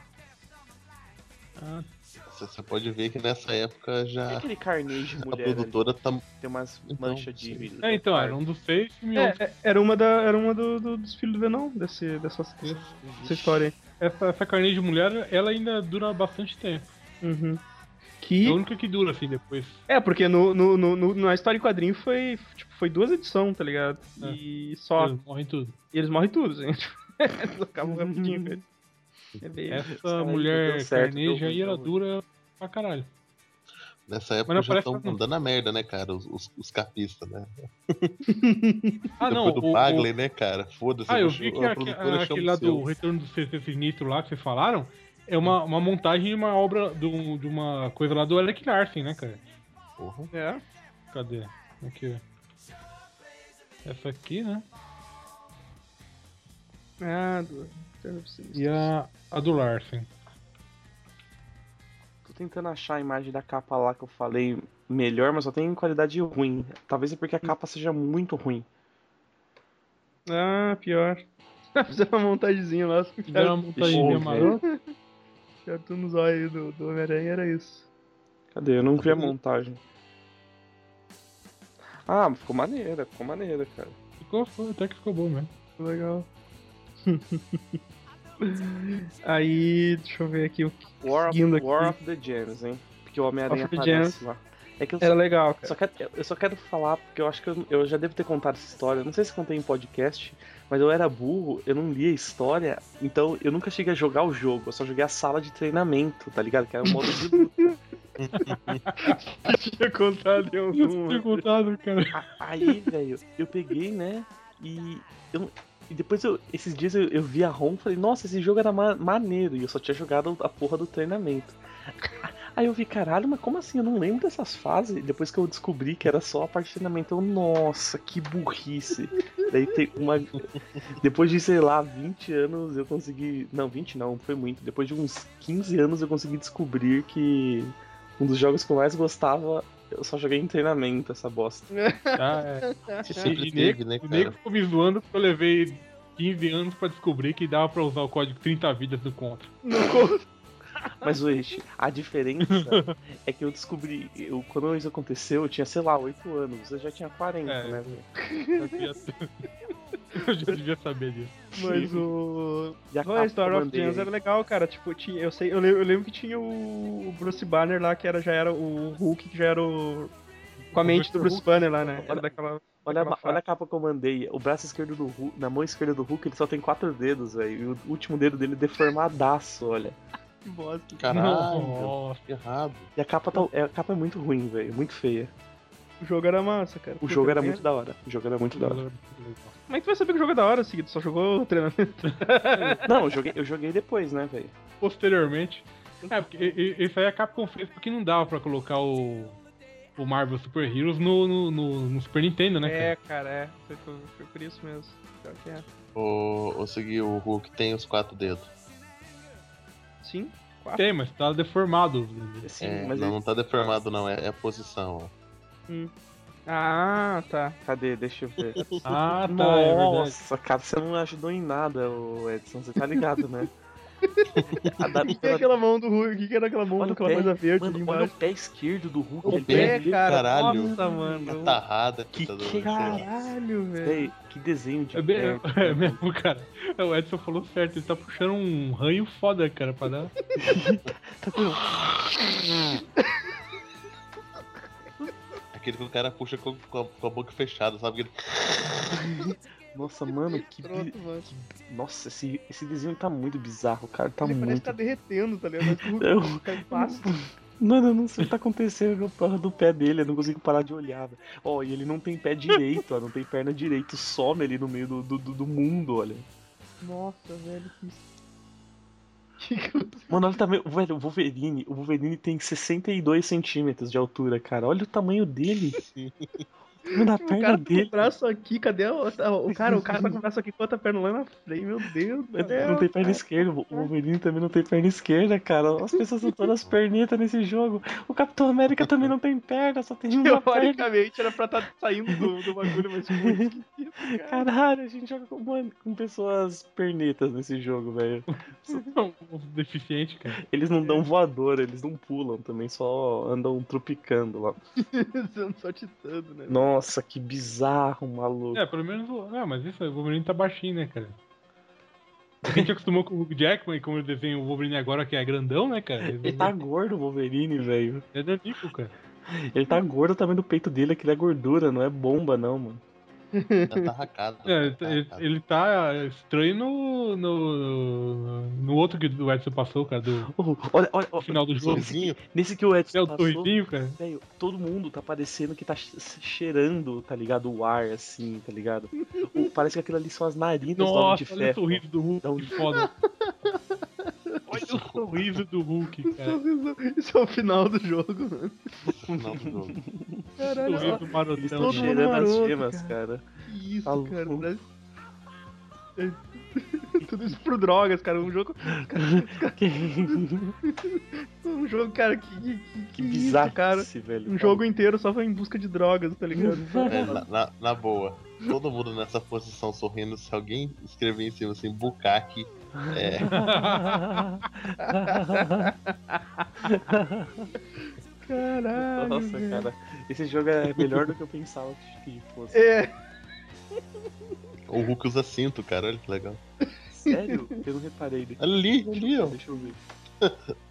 Você você pode ver que nessa época E já aquele Carnage a mulher ali? produtora tá. Tem umas Então, manchas de. É, então, era um dos seis simbiontes. É, é, era uma, da, era uma do, do- dos filhos do Venom, desse, dessa, dessa história aí. Essa, essa carne de mulher, ela ainda dura bastante tempo. Uhum. É a Que. única que dura, assim, depois. É, porque no, no, no, no- na história em quadrinho foi. Tipo, foi duas edições, tá ligado? É. E só. Eles morrem tudo. E eles morrem tudo, gente. eles acabam rapidinho, velho. É. Essa mulher carneja aí, ela ruim. dura pra caralho. Nessa época já estão que mandando a merda, né, cara? Os, os, os capistas, né? Ah, Depois não, do o- o- Bagley, né, cara? Foda-se. Ah, eu a vi que a produtora aquele lá o do Retorno do CC Sinistro lá que vocês falaram é uma, uma montagem de uma obra, do- de uma coisa lá do Alec Larsen, né, cara? Porra. É. Cadê? Aqui. Essa aqui, né? Ah, do. E a, a do Larsen. Tô tentando achar a imagem da capa lá que eu falei melhor, mas só tem em qualidade ruim. Talvez é porque a capa seja muito ruim. Ah, pior. Fizeram uma montagemzinha lá. Fizeram uma montagemzinha marota. Certo nos olhos do, do Homem-Aranha era isso. Cadê? Eu não vi a montagem. Ah, ficou maneira, ficou maneira, cara. Ficou, foi, até que ficou bom mesmo. Legal. Aí, deixa eu ver aqui o que. War of, aqui. War of the Gems, hein? Porque o Homem-Aranha Of the aparece lá. É que eu Era só, legal, cara. só quero, eu só quero falar, porque eu acho que eu, eu já devo ter contado essa história. Não sei se contei em podcast, mas eu era burro, eu não lia a história, então eu nunca cheguei a jogar o jogo. Eu só joguei a sala de treinamento, tá ligado? Que era o modo de luta. tinha contado Eu tinha algum. contado, cara. Aí, velho, eu peguei, né? E eu. E depois eu, esses dias eu, eu vi a ROM e falei, nossa, esse jogo era ma- maneiro. E eu só tinha jogado a porra do treinamento. Aí eu vi, caralho, mas como assim? Eu não lembro dessas fases. Depois que eu descobri que era só a parte de treinamento, eu, nossa, que burrice. Daí tem uma. Depois de, sei lá, 20 anos eu consegui. Não, 20 não, foi muito. Depois de uns 15 anos eu consegui descobrir que um dos jogos que eu mais gostava, eu só joguei em treinamento, essa bosta. Tá, é. Sempre teve, nego, né, o cara? nego ficou me zoando porque eu levei 15 anos pra descobrir que dava pra usar o código 30 vidas do Contra. Mas, Weish, a diferença é que eu descobri. Eu, quando isso aconteceu, eu tinha, sei lá, 8 anos. Você já tinha 40, É. né? velho? Eu, já devia saber disso. Mas o. E a Story of Gems era legal, cara. Tipo, tinha, eu, sei, eu, lembro, eu lembro que tinha o, o Bruce Banner lá, que era, já era o Hulk, que já era o. Com a mente do Bruce Banner lá, né? Era Olha- daquela. Olha, a, olha a capa que eu mandei. O braço esquerdo do Hulk, na mão esquerda do Hulk, ele só tem quatro dedos, velho. E o último dedo dele é deformadaço, olha. Que bosta. Caralho, Nossa. errado. E a capa, tá, é, a capa é muito ruim, velho. Muito feia. O jogo era massa, cara. O jogo era É. muito da hora. O jogo era muito da hora. Como é que tu vai saber que o jogo é da hora, seguido? Só jogou o treinamento. Não, eu joguei, eu joguei depois, né, velho? Posteriormente. É, porque isso aí a Capcom fez porque não dava pra colocar o, o Marvel Super Heroes no, no, no- no Super Nintendo, né? É, cara? cara, é. Foi, foi, foi por isso mesmo. Pior que é. O, o seguir o Hulk tem os quatro dedos. Sim. Tem, mas tá deformado. Sim, é, mas não, ele- não tá deformado, não. É, é a posição, ó. Ah, tá. cadê? Deixa eu ver. Ah, tá, é. Nossa, cara, você não ajudou em nada, Edson. Você tá ligado, né? O que, que é aquela mão do Hulk? O que, que era aquela mão Olha pé, coisa verde Mano, ali olha o embaixo? pé esquerdo do Hulk. O pé, tem- cara. caralho. Nossa, mano. Atarrada, Que- que Caralho, velho. Que desenho de É, pé. é mesmo, cara. O Edson falou certo, ele tá puxando um ranho foda, cara, pra dar. Tá vendo? Aquele que o cara puxa com, com a, com a boca fechada, sabe? Aquele... Nossa, mano, que. bi- Pronto, mano. Nossa, esse, esse desenho tá muito bizarro, cara. Tá Ele parece muito. que tá derretendo, tá ligado? Parece o Eu- fácil. Mano, eu não sei o que tá acontecendo com a do pé dele, eu não consigo parar de olhar. Ó, e ele não tem pé direito, ó, não tem perna direito, some ali no meio do, do, do- do mundo, olha. Nossa, velho, que. Mano, olha também, velho, o Wolverine, o Wolverine tem 62 centímetros de altura, cara. Olha o tamanho dele. Mano, a O perna cara tá com dele. o braço aqui, cadê o, o cara? O cara tá com o braço aqui com a outra perna lá na frente, meu Deus. Não tem perna esquerda, o Wolverine também não tem perna esquerda, cara. As pessoas são todas pernitas nesse jogo. O Capitão América também não tem perna, só tem uma perna. Teoricamente era pra estar saindo do, do bagulho, mas muito cara. Caralho, a gente joga com, mano, com pessoas pernitas nesse jogo, velho. Não, um deficiente, cara. Eles não dão voador, eles não pulam também, só andam tropicando lá. Só titando, né? Nossa, que bizarro, maluco. É, pelo menos. o- Não, mas isso o Wolverine tá baixinho, né, cara? A gente acostumou com o Hugh Jackman e como ele desenha o Wolverine agora, que é grandão, né, cara? Ele tá gordo, o Wolverine, velho. É danico, cara. Ele tá gordo também do peito dele, aquilo é gordura, não é bomba, não, mano. Tá. É, tá ele, tarracado. ele tá estranho no, no. no outro que o Edson passou, cara, do Oh, olha, olha, olha, final do jogo. Sorrisinho. nesse que o É Edson o passou, sorrisinho, cara. velho, todo mundo tá parecendo que tá che- cheirando, tá ligado? O ar, assim, tá ligado? O- Parece que aquilo ali são as narinas do Homem de Nossa, olha o Ferro. sorriso do Hulk, um- foda. Olha o sorriso do Hulk, cara. Isso é o final do jogo, mano. Não, do jogo. O Caralho, sorriso do Eles marotão. Todo mundo cheirando as maroto, gemas, cara. cara. que isso, Tá cara. Parece- Tudo isso por drogas, cara. Um jogo. Um jogo, cara, que, que, que, Que isso, bizarro, cara. velho. Um jogo inteiro só foi em busca de drogas, tá ligado? É, na, na- na boa. Todo mundo nessa posição sorrindo. Se alguém escrever em cima assim, Bukaki, é, Caralho. Nossa, cara. Esse jogo é melhor do que eu pensava que fosse. É, o Hulk usa cinto, cara. Olha que legal. Sério? Eu não reparei. Ali, ali, ó. deixa eu ver.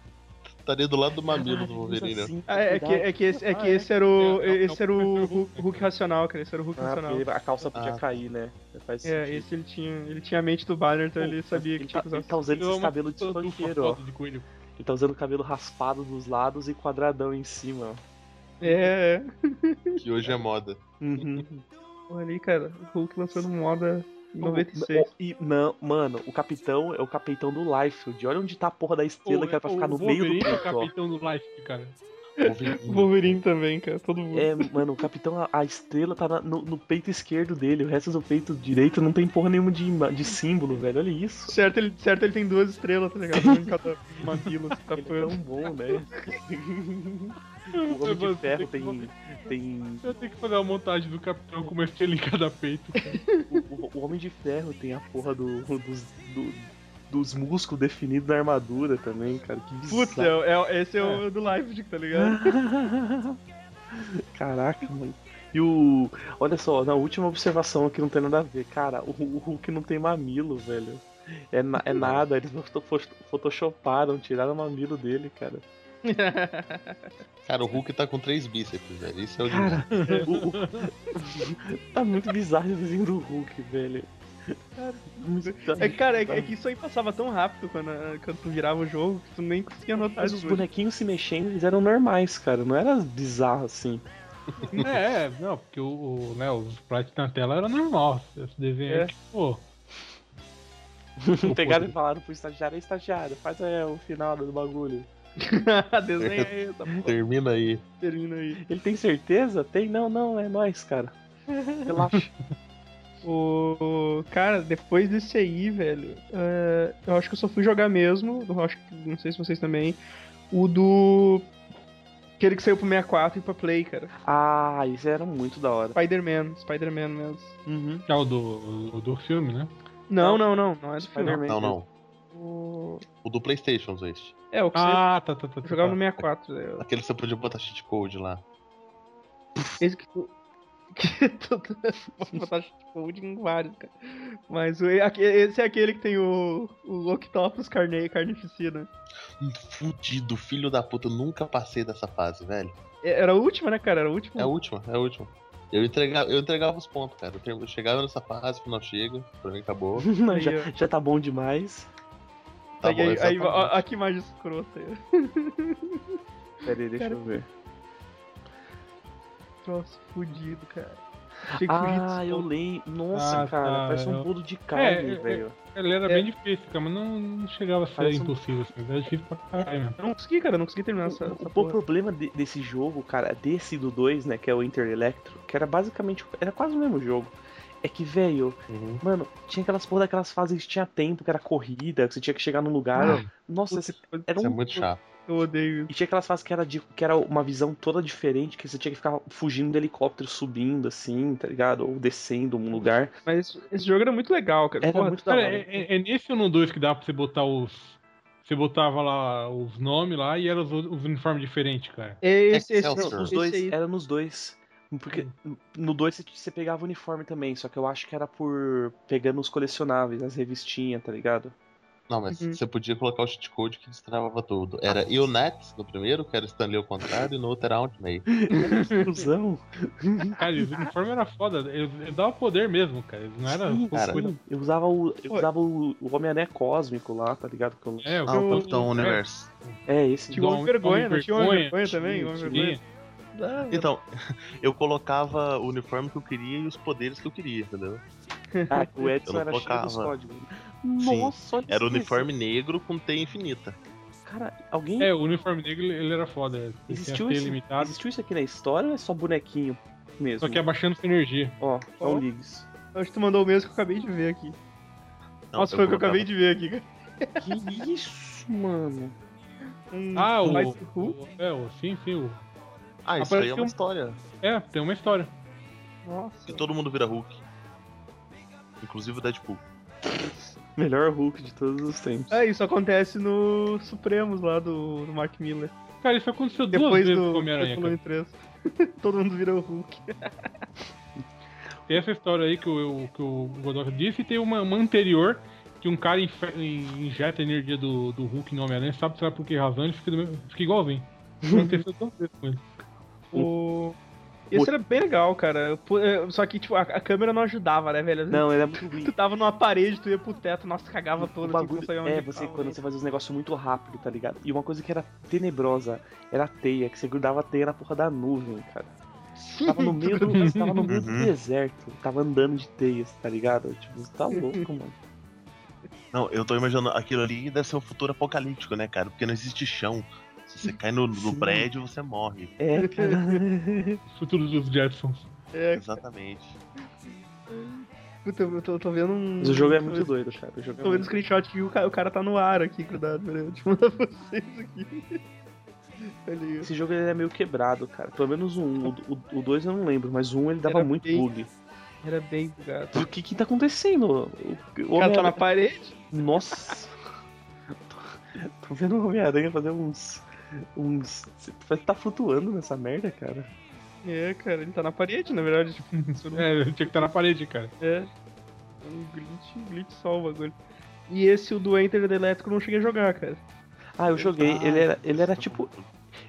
Estaria do lado do mamilo do Wolverine, assim, Ah, é, que, é, que esse, é que Ah, é? esse era o. É, é o- Esse era o é o Hulk, Hulk racional, cara. Esse era o Hulk Ah, racional. porque a calça podia Ah. cair, né? Faz É, sentido. esse ele tinha. Ele tinha a mente do Banner, então ele sabia que ele tinha tá, que ele usar. tá usando esses cabelos de tanto funkeiro, ó. foto de coelho. Ele tá usando cabelo raspado dos lados e quadradão em cima, ó. É, é. Que hoje é moda. Uhum. Olha ali, cara. O Hulk lançando moda 96. O- E, não, mano, o capitão é o capitão do Liefeld. Olha onde tá a porra da estrela que era pra O- ficar no o meio do Wolverine é o peito, capitão do Life, cara. O Wolverine. Wolverine também, cara. Todo mundo. É, mano, o capitão, a, a estrela tá na- no, no peito esquerdo dele, o resto do peito direito não tem porra nenhuma de, de símbolo, velho. Olha isso. Certo, ele, certo, ele tem duas estrelas, tá ligado? Uma em cada mamilo, assim, Ele é tão bom, né? o Homem de Ferro tem. tem Eu tenho que fazer uma montagem do capitão com uma estrela em cada peito. cara. o, o Homem de Ferro tem a porra do, dos, do- dos músculos definidos na armadura também, cara. Que Putz, bizarro. é, é- esse é o do Live, tá ligado? Caraca, mano. E o. Olha só, na última observação aqui não tem nada a ver. Cara, o, o Hulk não tem mamilo, velho. É, na- é nada, eles photoshoparam, tiraram o mamilo dele, cara. Cara, o Hulk tá com três bíceps, velho. Isso é o Cara, o- tá muito bizarro o desenho do Hulk, velho. Tá É cara, é, é que isso aí passava tão rápido quando, quando tu virava o jogo que tu nem conseguia notar Mas as os coisas. bonequinhos se mexendo, eles eram normais, cara. Não era bizarro assim. É, é, não, porque o, o, né, os sprites na tela era normal. Esse desenho É. é. tipo. Pegaram e falaram pro estagiário, "Ei, estagiário, faz é, o final do bagulho. Desenha aí, essa porra. Termina aí. Termina aí. Ele tem certeza? Tem? Não, não, é nóis, cara. Relaxa. O cara, depois desse aí, velho, é, eu acho que eu só fui jogar mesmo. Eu acho que não sei se vocês também. O do aquele que saiu pro 64 e pra Play, cara. ah, isso era muito da hora. Spider-Man, Spider-Man mesmo. Uhum. É o do, o do filme, né? Não, não, não, não é do filme. Spider-Man. Não, não. O... O do Playstation, este. É, o que você Ah, tá, tá, tá. tá, jogava tá. no 64. né? Aquele que você podia botar cheat code lá. Esse que tu. Que tu pode botar code em vários, cara. Mas o- aque- esse é aquele que tem o, o Octopus carne, carnificina. Fudido, filho da puta. Eu nunca passei dessa fase, velho. É- Era a última, né, cara? Era a última. É a última, é a última. Eu entregava, eu entregava os pontos, cara. Eu, eu chegava nessa fase, não chega, pra mim acabou. Já, já tá bom demais. Tá aí, bom, aí, aí, ó, ó, que imagem escrota aí. Pera aí, deixa Cara, eu ver. Troço fudido, cara. Ah, eu lembro. Nossa, Ah, cara, tá, parece um bolo de carne, é, velho. Ele era É. bem difícil, cara, mas não, não chegava a ser Parece um- impossível, assim. Era difícil pra caralho. Eu não consegui, cara. Eu não consegui terminar essa, O, essa o porra. problema de- desse jogo, cara, desse do 2, né, que é o Inter Electro, que era basicamente, era quase o mesmo jogo. É que, velho, Uhum. mano, tinha aquelas porra daquelas fases que tinha tempo, que era corrida, que você tinha que chegar num lugar. Nossa, Putz, você- era Isso é um. muito chato. Eu odeio E tinha aquelas fases que era, de, que era uma visão toda diferente, que você tinha que ficar fugindo do helicóptero, subindo assim, tá ligado? Ou descendo um lugar. Mas esse jogo era muito legal, cara. Era Porra, muito da Cara, hora. é, é- é nesse ou no 2 que dá pra você botar os. Você botava lá os nomes lá e eram os, os uniformes diferentes, cara. é esse, esse. Não, os esse dois, aí. era nos dois. Porque no 2 você, pegava o uniforme também, só que eu acho que era por pegando os colecionáveis, as revistinhas, tá ligado? Não, mas Uhum. você podia colocar o cheat code que destravava tudo. Era Ionet no primeiro, que era Stanley ao contrário, e no outro era Aunt May. Fusão. Cara, e os uniformes eram foda. Davam poder mesmo, cara. Não era. Sim, cara. sim. Eu usava o, eu usava o, o Homem-Aranha Cósmico lá, tá ligado? Que eu- É, o Ah, o Capitão é, Universo. É, esse. Tinha o Homem Vergonha, não tinha o Homem Vergonha tinha, também? Tinha. Ah, Então, eu colocava o uniforme que eu queria e os poderes que eu queria, entendeu? Ah, o Edson Eu era cheio dos colocava. códigos. Sim. Nossa, olha Era o uniforme negro com T infinita. Cara, alguém. É, o uniforme negro ele era foda. Ele existiu, tinha isso, existiu isso aqui na história ou é só bonequinho mesmo? Só que abaixando sua energia. Ó, é Ó. o Liggs. Acho que tu mandou o mesmo que eu acabei de ver aqui. Não, Nossa, foi o que eu colocava- acabei de ver aqui, cara. Que isso, mano? Um Ah, o. O- É, o. Sim, sim. O, Ah, isso aí é uma um- história. é, tem uma história. Nossa. E todo mundo vira Hulk. Inclusive o Deadpool. Melhor Hulk de todos os tempos. É, isso acontece no Supremos lá do, do Mark Miller. Cara, isso aconteceu duas Depois vezes do com o Homem-Aranha, Volume cara. 3. Todo mundo vira o Hulk. Tem essa história aí que o, que o Godot disse e tem uma, uma anterior que um cara injeta a energia do, do Hulk no Homem-Aranha, sabe, sabe por que razão, ele fica, do mesmo- fica igualzinho. Aconteceu duas vezes com ele. O... Esse era bem legal, cara. É, Só que, tipo, a, a câmera não ajudava, né, velho? Não, ele é muito Tu ruim. tava numa parede, tu ia pro teto, nossa, cagava O todo. bagulho, assim, é, você, quando você fazia os negócios muito rápido, tá ligado? E uma coisa que era tenebrosa era a teia, que você grudava a teia na porra da nuvem, cara. Tava no meio do, você tava no meio do Uhum. deserto, tava andando de teias, tá ligado? Tipo, você tá louco, mano. Não, eu tô imaginando aquilo ali deve ser um futuro apocalíptico, né, cara? Porque não existe chão. Se você cai no, no prédio, você morre. É, cara. Futuro dos Jetsons. É, Exatamente. puta, eu tô, tô vendo um. Mas o jogo é muito doido, cara. O jogo é Tô vendo muito... screenshot que o cara, o cara tá no ar aqui, grudado. Peraí, eu te mandar pra vocês aqui. Esse jogo ele é meio quebrado, cara. Pelo menos o 1. O 2 eu não lembro, mas o 1 ele dava Era muito bem- bug. Era bem bugado. O que que tá acontecendo? O, o O cara tá na parede? Nossa! tô, tô vendo o Homem-Aranha fazer uns. Uns. Parece que tá flutuando nessa merda, cara. É, cara, ele tá na parede, na verdade. Tipo, É, tinha que estar na parede, cara. é. Um glitch, glitch o bagulho. E esse, o do Enter the Elétrico, eu não cheguei a jogar, cara. Ah, eu joguei. Ah, ele era, ele era tá tipo.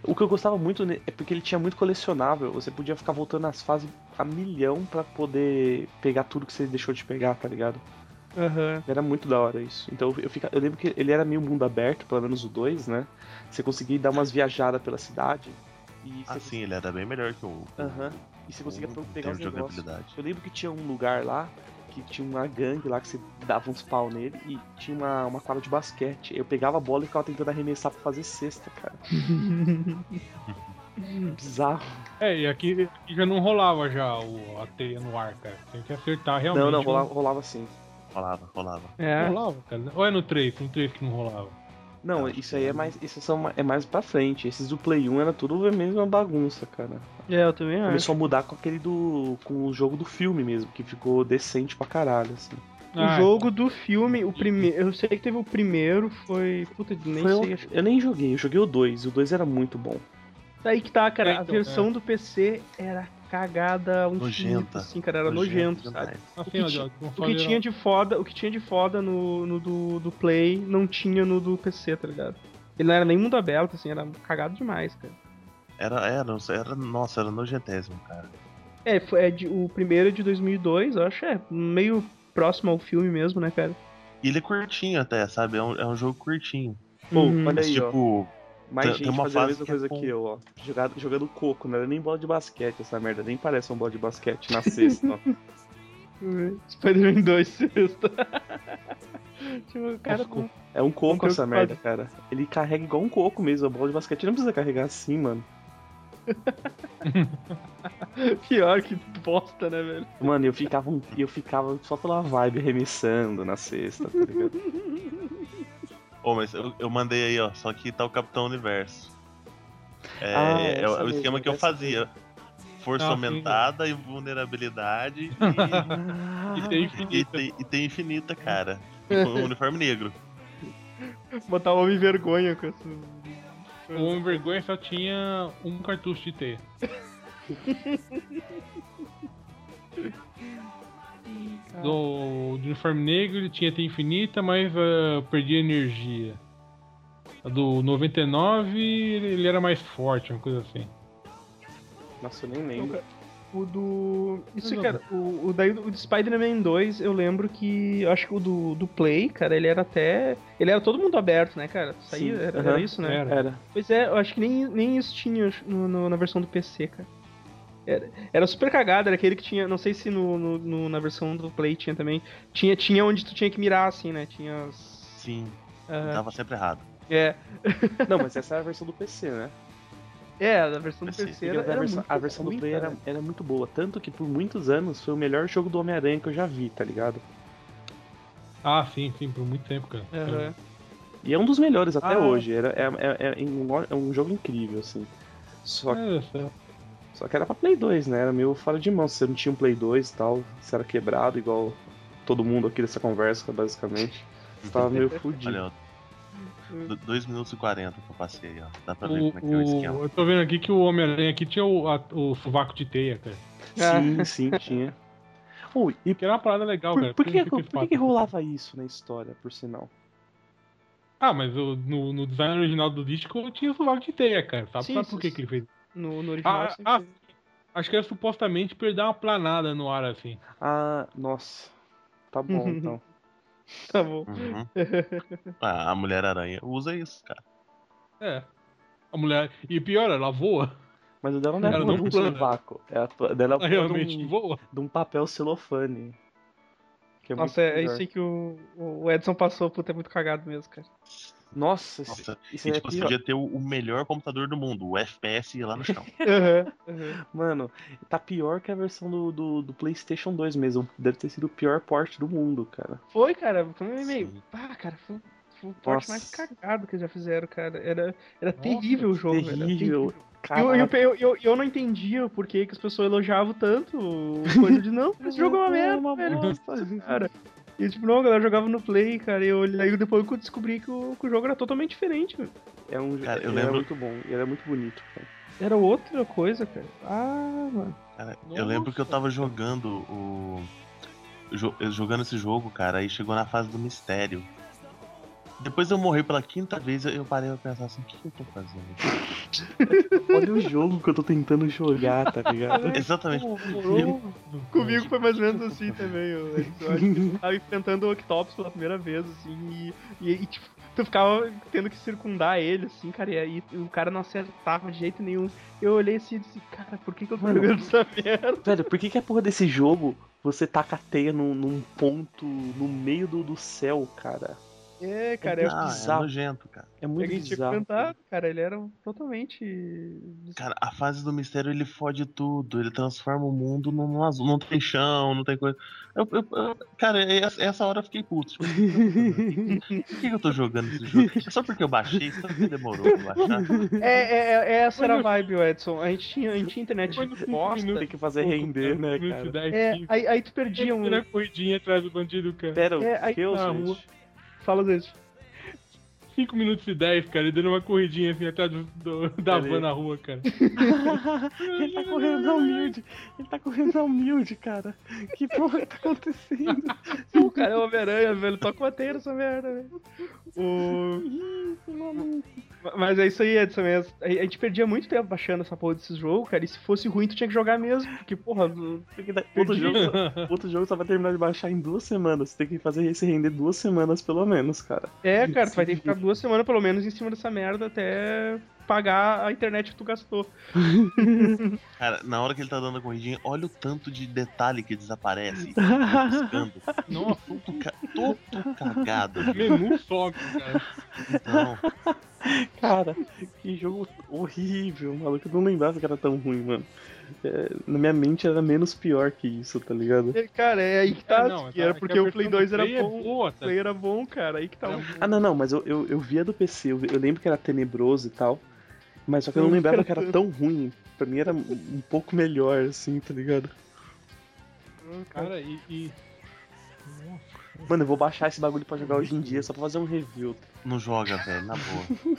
O que eu gostava muito é porque ele tinha muito colecionável. Você podia ficar voltando nas fases a milhão pra poder pegar tudo que você deixou de pegar, tá ligado? Aham. Era muito da hora isso. Então eu, fica, eu lembro que ele era meio mundo aberto, pelo menos o 2, né? Você conseguia dar umas viajadas pela cidade. E Ah, sim, ele era bem melhor que o. Aham. E você conseguia Em pegar os negócios. Eu lembro que tinha um lugar lá que tinha uma gangue lá que você dava uns pau nele e tinha uma, uma quadra de basquete. Eu pegava a bola e ficava tentando arremessar pra fazer cesta, cara. Bizarro. É, e aqui, aqui já não rolava já o, a teia no ar, cara. Tem que acertar realmente. Não, não, o- rolava, rolava assim. Rolava, rolava. É. Rolava, cara. Ou é no 3? No 3 que não rolava. Não, Acho isso aí é não. mais. Isso são, é mais pra frente. Esses do Play 1 era tudo a mesma bagunça, cara. É, eu também acho. Começou a mudar com aquele do. com o jogo do filme mesmo, que ficou decente pra caralho, assim. O Ah, jogo do filme, o primeiro. Eu sei que teve o primeiro, foi. Puta, nem Foi sei. o- eu nem joguei, eu joguei o 2, e o 2 era muito bom. Daí que tá, cara. É, a então, versão do PC era cagada infinito, Nojenta. assim, cara. Era nojento, sabe? demais. assim, que ó, O que tinha de foda, o que tinha de foda no, no do, do Play não tinha no do PC, tá ligado? Ele não era nem mundo aberto, assim, era cagado demais, cara. Era, era, era, nossa, era nojentésimo, cara. É, foi, é de- o primeiro é de 2002, eu acho, é meio próximo ao filme mesmo, né, cara? E ele é curtinho até, sabe? É um, é um jogo curtinho. Pô, Uhum. olha Mas, aí, ó. Mais tem- gente tem uma fazendo a mesma que é coisa com- que eu, ó. Jogado, jogando coco, não era nem bola de basquete essa merda, nem parece um bola de basquete na sexta, ó. Spider-Man 2 sexta. tipo, o cara não- É um coco essa merda, cara. Ele carrega igual um coco mesmo, a bola de basquete não precisa carregar assim, mano. Pior que bosta, né, velho? Mano, eu ficava, um- eu ficava só pela vibe arremessando na sexta, tá ligado? Ô, mas eu, eu mandei aí, ó. Só que tá o Capitão Universo. É, Ah, é, essa o mesmo, esquema que eu fazia. Força Ah, sim. aumentada e vulnerabilidade E tem e, e, infinita. tem, e tem infinita, cara. E com um uniforme negro. Botar o homem vergonha com essa. O Homem Vergonha só tinha um cartucho de teia. Do, do uniforme negro ele tinha teia infinita, mas ah, perdia energia. A Do 99 ele ele era mais forte, uma coisa assim. Nossa, eu nem lembro. O do. Isso, cara, o, o daí o de Spider-Man 2, eu lembro que. Eu acho que o do, do Play, cara, ele era até. Ele era todo mundo aberto, né, cara? Isso aí Sim, era, era isso, né? Era. Era. Pois é, eu acho que nem, nem isso tinha no- no- na versão do PC, cara. Era, era super cagado, era aquele que tinha. Não sei se no, no- no- na versão do Play tinha também. Tinha, tinha onde tu tinha que mirar, assim, né? Tinha. Sim, aham. tava sempre errado. é. Não, mas essa era a versão do PC, né? É, a versão do PC. PC era, a era versão, muito a versão do Play era, era muito boa. Tanto que por muitos anos foi o melhor jogo do Homem-Aranha que eu já vi, tá ligado? Ah, sim, sim, por muito tempo, cara. Aham. E é um dos melhores até Ah. hoje. Era, é, é, é, um, é um jogo incrível, assim. Só, É, certo. Só que era pra Play 2, né? Era meio fora de mão. Se você não tinha um Play 2 e tal, você era quebrado, igual todo mundo aqui dessa conversa, basicamente. Você tava meio fudido. Olha, ó. 2 minutos e 40 que eu passei, ó. Dá pra ver O, como é que é o esquema. eu tô vendo aqui que o Homem-Aranha aqui tinha o, a- o sovaco de teia, cara. Sim, sim, tinha. Oh, e Que era uma parada legal, por, cara. por que, Por que, que fazem? rolava isso na história, por sinal? Ah, mas o- no, no design original do disco tinha o sovaco de teia, cara. Sabe, Sim, sabe por que, que ele fez? No, no original. Ah, sempre ah, acho que era supostamente pra ele dar uma planada no ar, assim. Ah, nossa. Tá bom, então. Tá bom. Uhum. Ah, a Mulher-Aranha usa isso, cara. É. A mulher. E pior, ela voa. Mas o dela não é Ela de não um plana. sovaco. É a tua- dela Ela é de realmente um, voa. de um papel celofane. Que é Nossa, é, é melhor. isso aí que o, o Edson passou, puta, é muito cagado mesmo, cara. Nossa, Nossa, isso E é tipo, você pior. podia ter o, o melhor computador do mundo, o FPS lá no chão. Aham. Mano, tá pior que a versão do, do, do PlayStation 2 mesmo. Deve ter sido o pior port do mundo, cara. Foi, cara, foi meio. Ah, cara, foi, foi o porte Nossa. mais cagado que eles já fizeram, cara. Era, era terrível o jogo, velho. era Terrível. Eu, eu, Caraca. eu, eu, eu não entendia o porquê que as pessoas elogiavam tanto o coisa de não, esse jogo é uma merda, uma velho. bosta. Cara. E tipo, não, a galera jogava no Play, cara. E eu, aí depois eu descobri que o, que o jogo era totalmente diferente, velho. É um Cara, eu é lembro- muito bom. Ele é muito bonito, cara. Era outra coisa, cara. Ah, mano. Cara, eu lembro que eu tava jogando o. jogando esse jogo, cara, aí chegou na fase do mistério. Depois eu morri pela quinta vez, eu parei pra pensar assim, o que, eu tô fazendo? Olha o jogo que eu tô tentando jogar, tá ligado? Exatamente. Comigo foi mais ou menos assim também, eu, eu eu tava enfrentando o Octopus pela primeira vez, assim, e, e, e, tipo, tu ficava tendo que circundar ele, assim, cara, e aí o cara não acertava de jeito nenhum. Eu olhei assim e disse, cara, por que, que eu tô Mano. jogando essa merda? Velho, por que, que a porra desse jogo você taca a teia num, num ponto no meio do, do céu, cara? É, cara, é, ah, é bizarro. nojento, cara. É é muito que a gente tinha bizarro. cara, ele era totalmente. Cara, a fase do mistério ele fode tudo, ele transforma o mundo num azul, não tem chão, não tem coisa. Eu, eu- eu- cara, essa, hora eu fiquei puto. Tipo, por que, que eu tô jogando esse jogo? É só porque eu baixei, só porque demorou pra baixar. É, é, é, essa era a vibe, Edson. A gente tinha, a gente tinha internet bosta. Tem que fazer render, né, cara? 10, É, 15. aí, aí tu perdia um. Era corridinha atrás do bandido, cara. Pera, É, aí que, na gente? rua. Fala desse. 5 minutos e 10, cara, e dando uma corridinha assim atrás do, do- da van na rua, cara. ele tá correndo na humilde. Ele tá correndo na humilde, cara. Que porra tá acontecendo? O cara é o Homem-Aranha, velho. Toca uma teia nessa merda, velho. O... Isso, maluco. Mas é isso aí, Edson. mesmo. A a gente perdia muito tempo baixando essa porra desses jogos, cara. E se fosse ruim, tu tinha que jogar mesmo. Porque, porra, Outro jogo, só- outro jogo só vai terminar de baixar em duas semanas. Você tem que fazer esse render duas semanas, pelo menos, cara. é, cara, tu vai ter que ficar duas semanas pelo menos em cima dessa merda até pagar a internet que tu gastou. Cara, na hora que ele tá dando a corridinha, olha o tanto de detalhe que desaparece. Piscando. Nossa, Tudo, ca... todo cagado. menu sobe, cara. Então, Cara, que jogo horrível, maluco. Eu não lembrava que era tão ruim, mano. É, na minha mente era menos pior que isso, tá ligado? E, Cara, é aí que tá. É, não, que era é que porque o Play versão do 2 era Play é bom. boa, O tá? Play era bom, cara. Aí que tá. o- Ah, não, não, mas eu, eu, eu via do PC, eu, eu lembro que era tenebroso e tal. Mas só que eu não lembrava que era tão ruim. Pra mim era um pouco melhor, assim, tá ligado? Cara, e. e... Mano, eu vou baixar esse bagulho pra jogar hoje em dia, só pra fazer um review. Não joga, velho, na boa.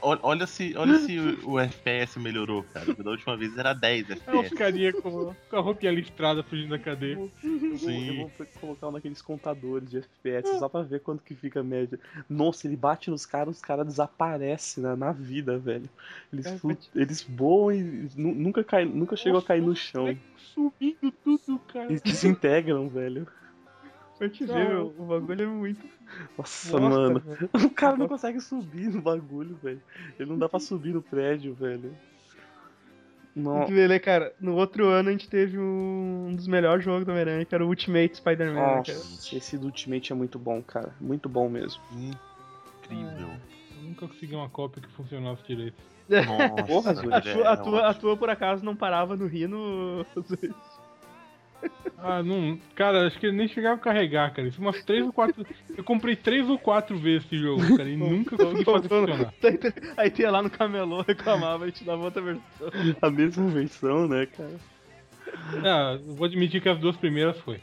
Olha, olha se, olha se o, o FPS melhorou, cara. Da última vez era 10 É uns FPS. carinha com, com a roupinha listrada fugindo da cadeia. Eu vou, eu Sim. vou colocar um daqueles contadores de FPS só pra ver quanto que fica a média. Nossa, ele bate nos caras, os caras desaparecem na, na vida, velho. Eles, É, flu- eles voam e nu- nunca, cai, nunca chegam a cair no chão. Subindo tudo, cara. Eles desintegram, velho. Pra te ver, meu, o bagulho é muito. Nossa, Bosta, mano. velho. O cara não consegue subir no bagulho, velho. Ele não dá pra subir no prédio, velho. Tem Não. que ver, né, cara? No outro ano a gente teve um dos melhores jogos do Homem-Aranha, que era o Ultimate Spider-Man. né, cara? Nossa, esse do Ultimate é muito bom, cara. Muito bom mesmo. Incrível. Eu nunca consegui uma cópia que funcionasse direito. Nossa, Porra, A é tua, a, tua, a tua, por acaso, não parava no Rino. Ah, não. Cara, acho que ele nem chegava a carregar, cara. Isso umas três ou quatro. Eu comprei três ou quatro vezes esse jogo, cara, e nunca consegui fazer funcionar. Aí tu ia lá no camelô, reclamava e te dava outra versão. A mesma versão, né, cara? Ah, eu vou admitir que as duas primeiras foi.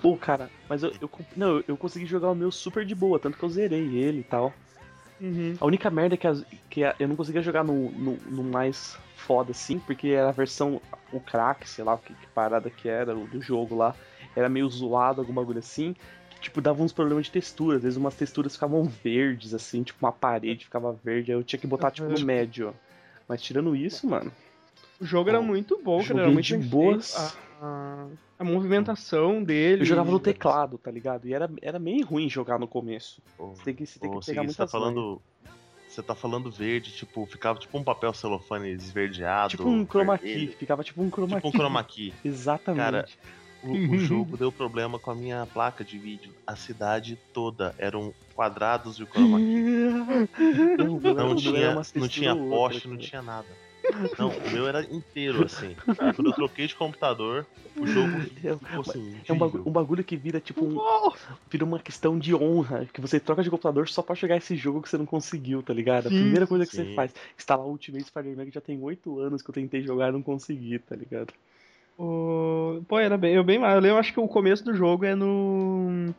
Pô, cara, mas eu, eu, não, eu consegui jogar o meu super de boa, tanto que eu zerei ele e tal. Uhum. A única merda é que, as- que a- eu não conseguia jogar no, no, no mais foda assim, porque era a versão, o crack, sei lá que, que parada que era, do jogo lá, era meio zoado, algum bagulho assim, que tipo dava uns problemas de textura, às vezes umas texturas ficavam verdes assim, tipo uma parede ficava verde, aí eu tinha que botar tipo no médio. Mas tirando isso, mano, O jogo era muito bom, cara. Era muito de boas. A, a- a movimentação dele. eu jogava no teclado, tá ligado? E era, era meio ruim jogar no começo. Ô, Você tem que, você tem que pegar Segui, muita você tá falando. Você tá falando verde, tipo, ficava tipo um papel celofane esverdeado. Tipo um chroma key, ficava tipo um chroma Tipo um key. chroma key. Exatamente. Cara, O, o jogo deu problema com a minha placa de vídeo. A cidade toda eram quadrados de chroma key. Não, o Não o tinha, não tinha ou outra, poste, não cara. tinha nada. Não, o meu era inteiro assim. Quando eu troquei de computador, o jogo É, ficou assim. é um, bagu- incrível. um bagulho que vira tipo um, vira uma questão de honra, que você troca de computador só pra jogar esse jogo que você não conseguiu, tá ligado? A Sim, primeira coisa que você sim. faz, instalar o Ultimate Spider-Man que já tem 8 anos que eu tentei jogar e não consegui, tá ligado? O... Pô, era bem, eu bem mais. Eu lembro, acho que o começo do jogo é no.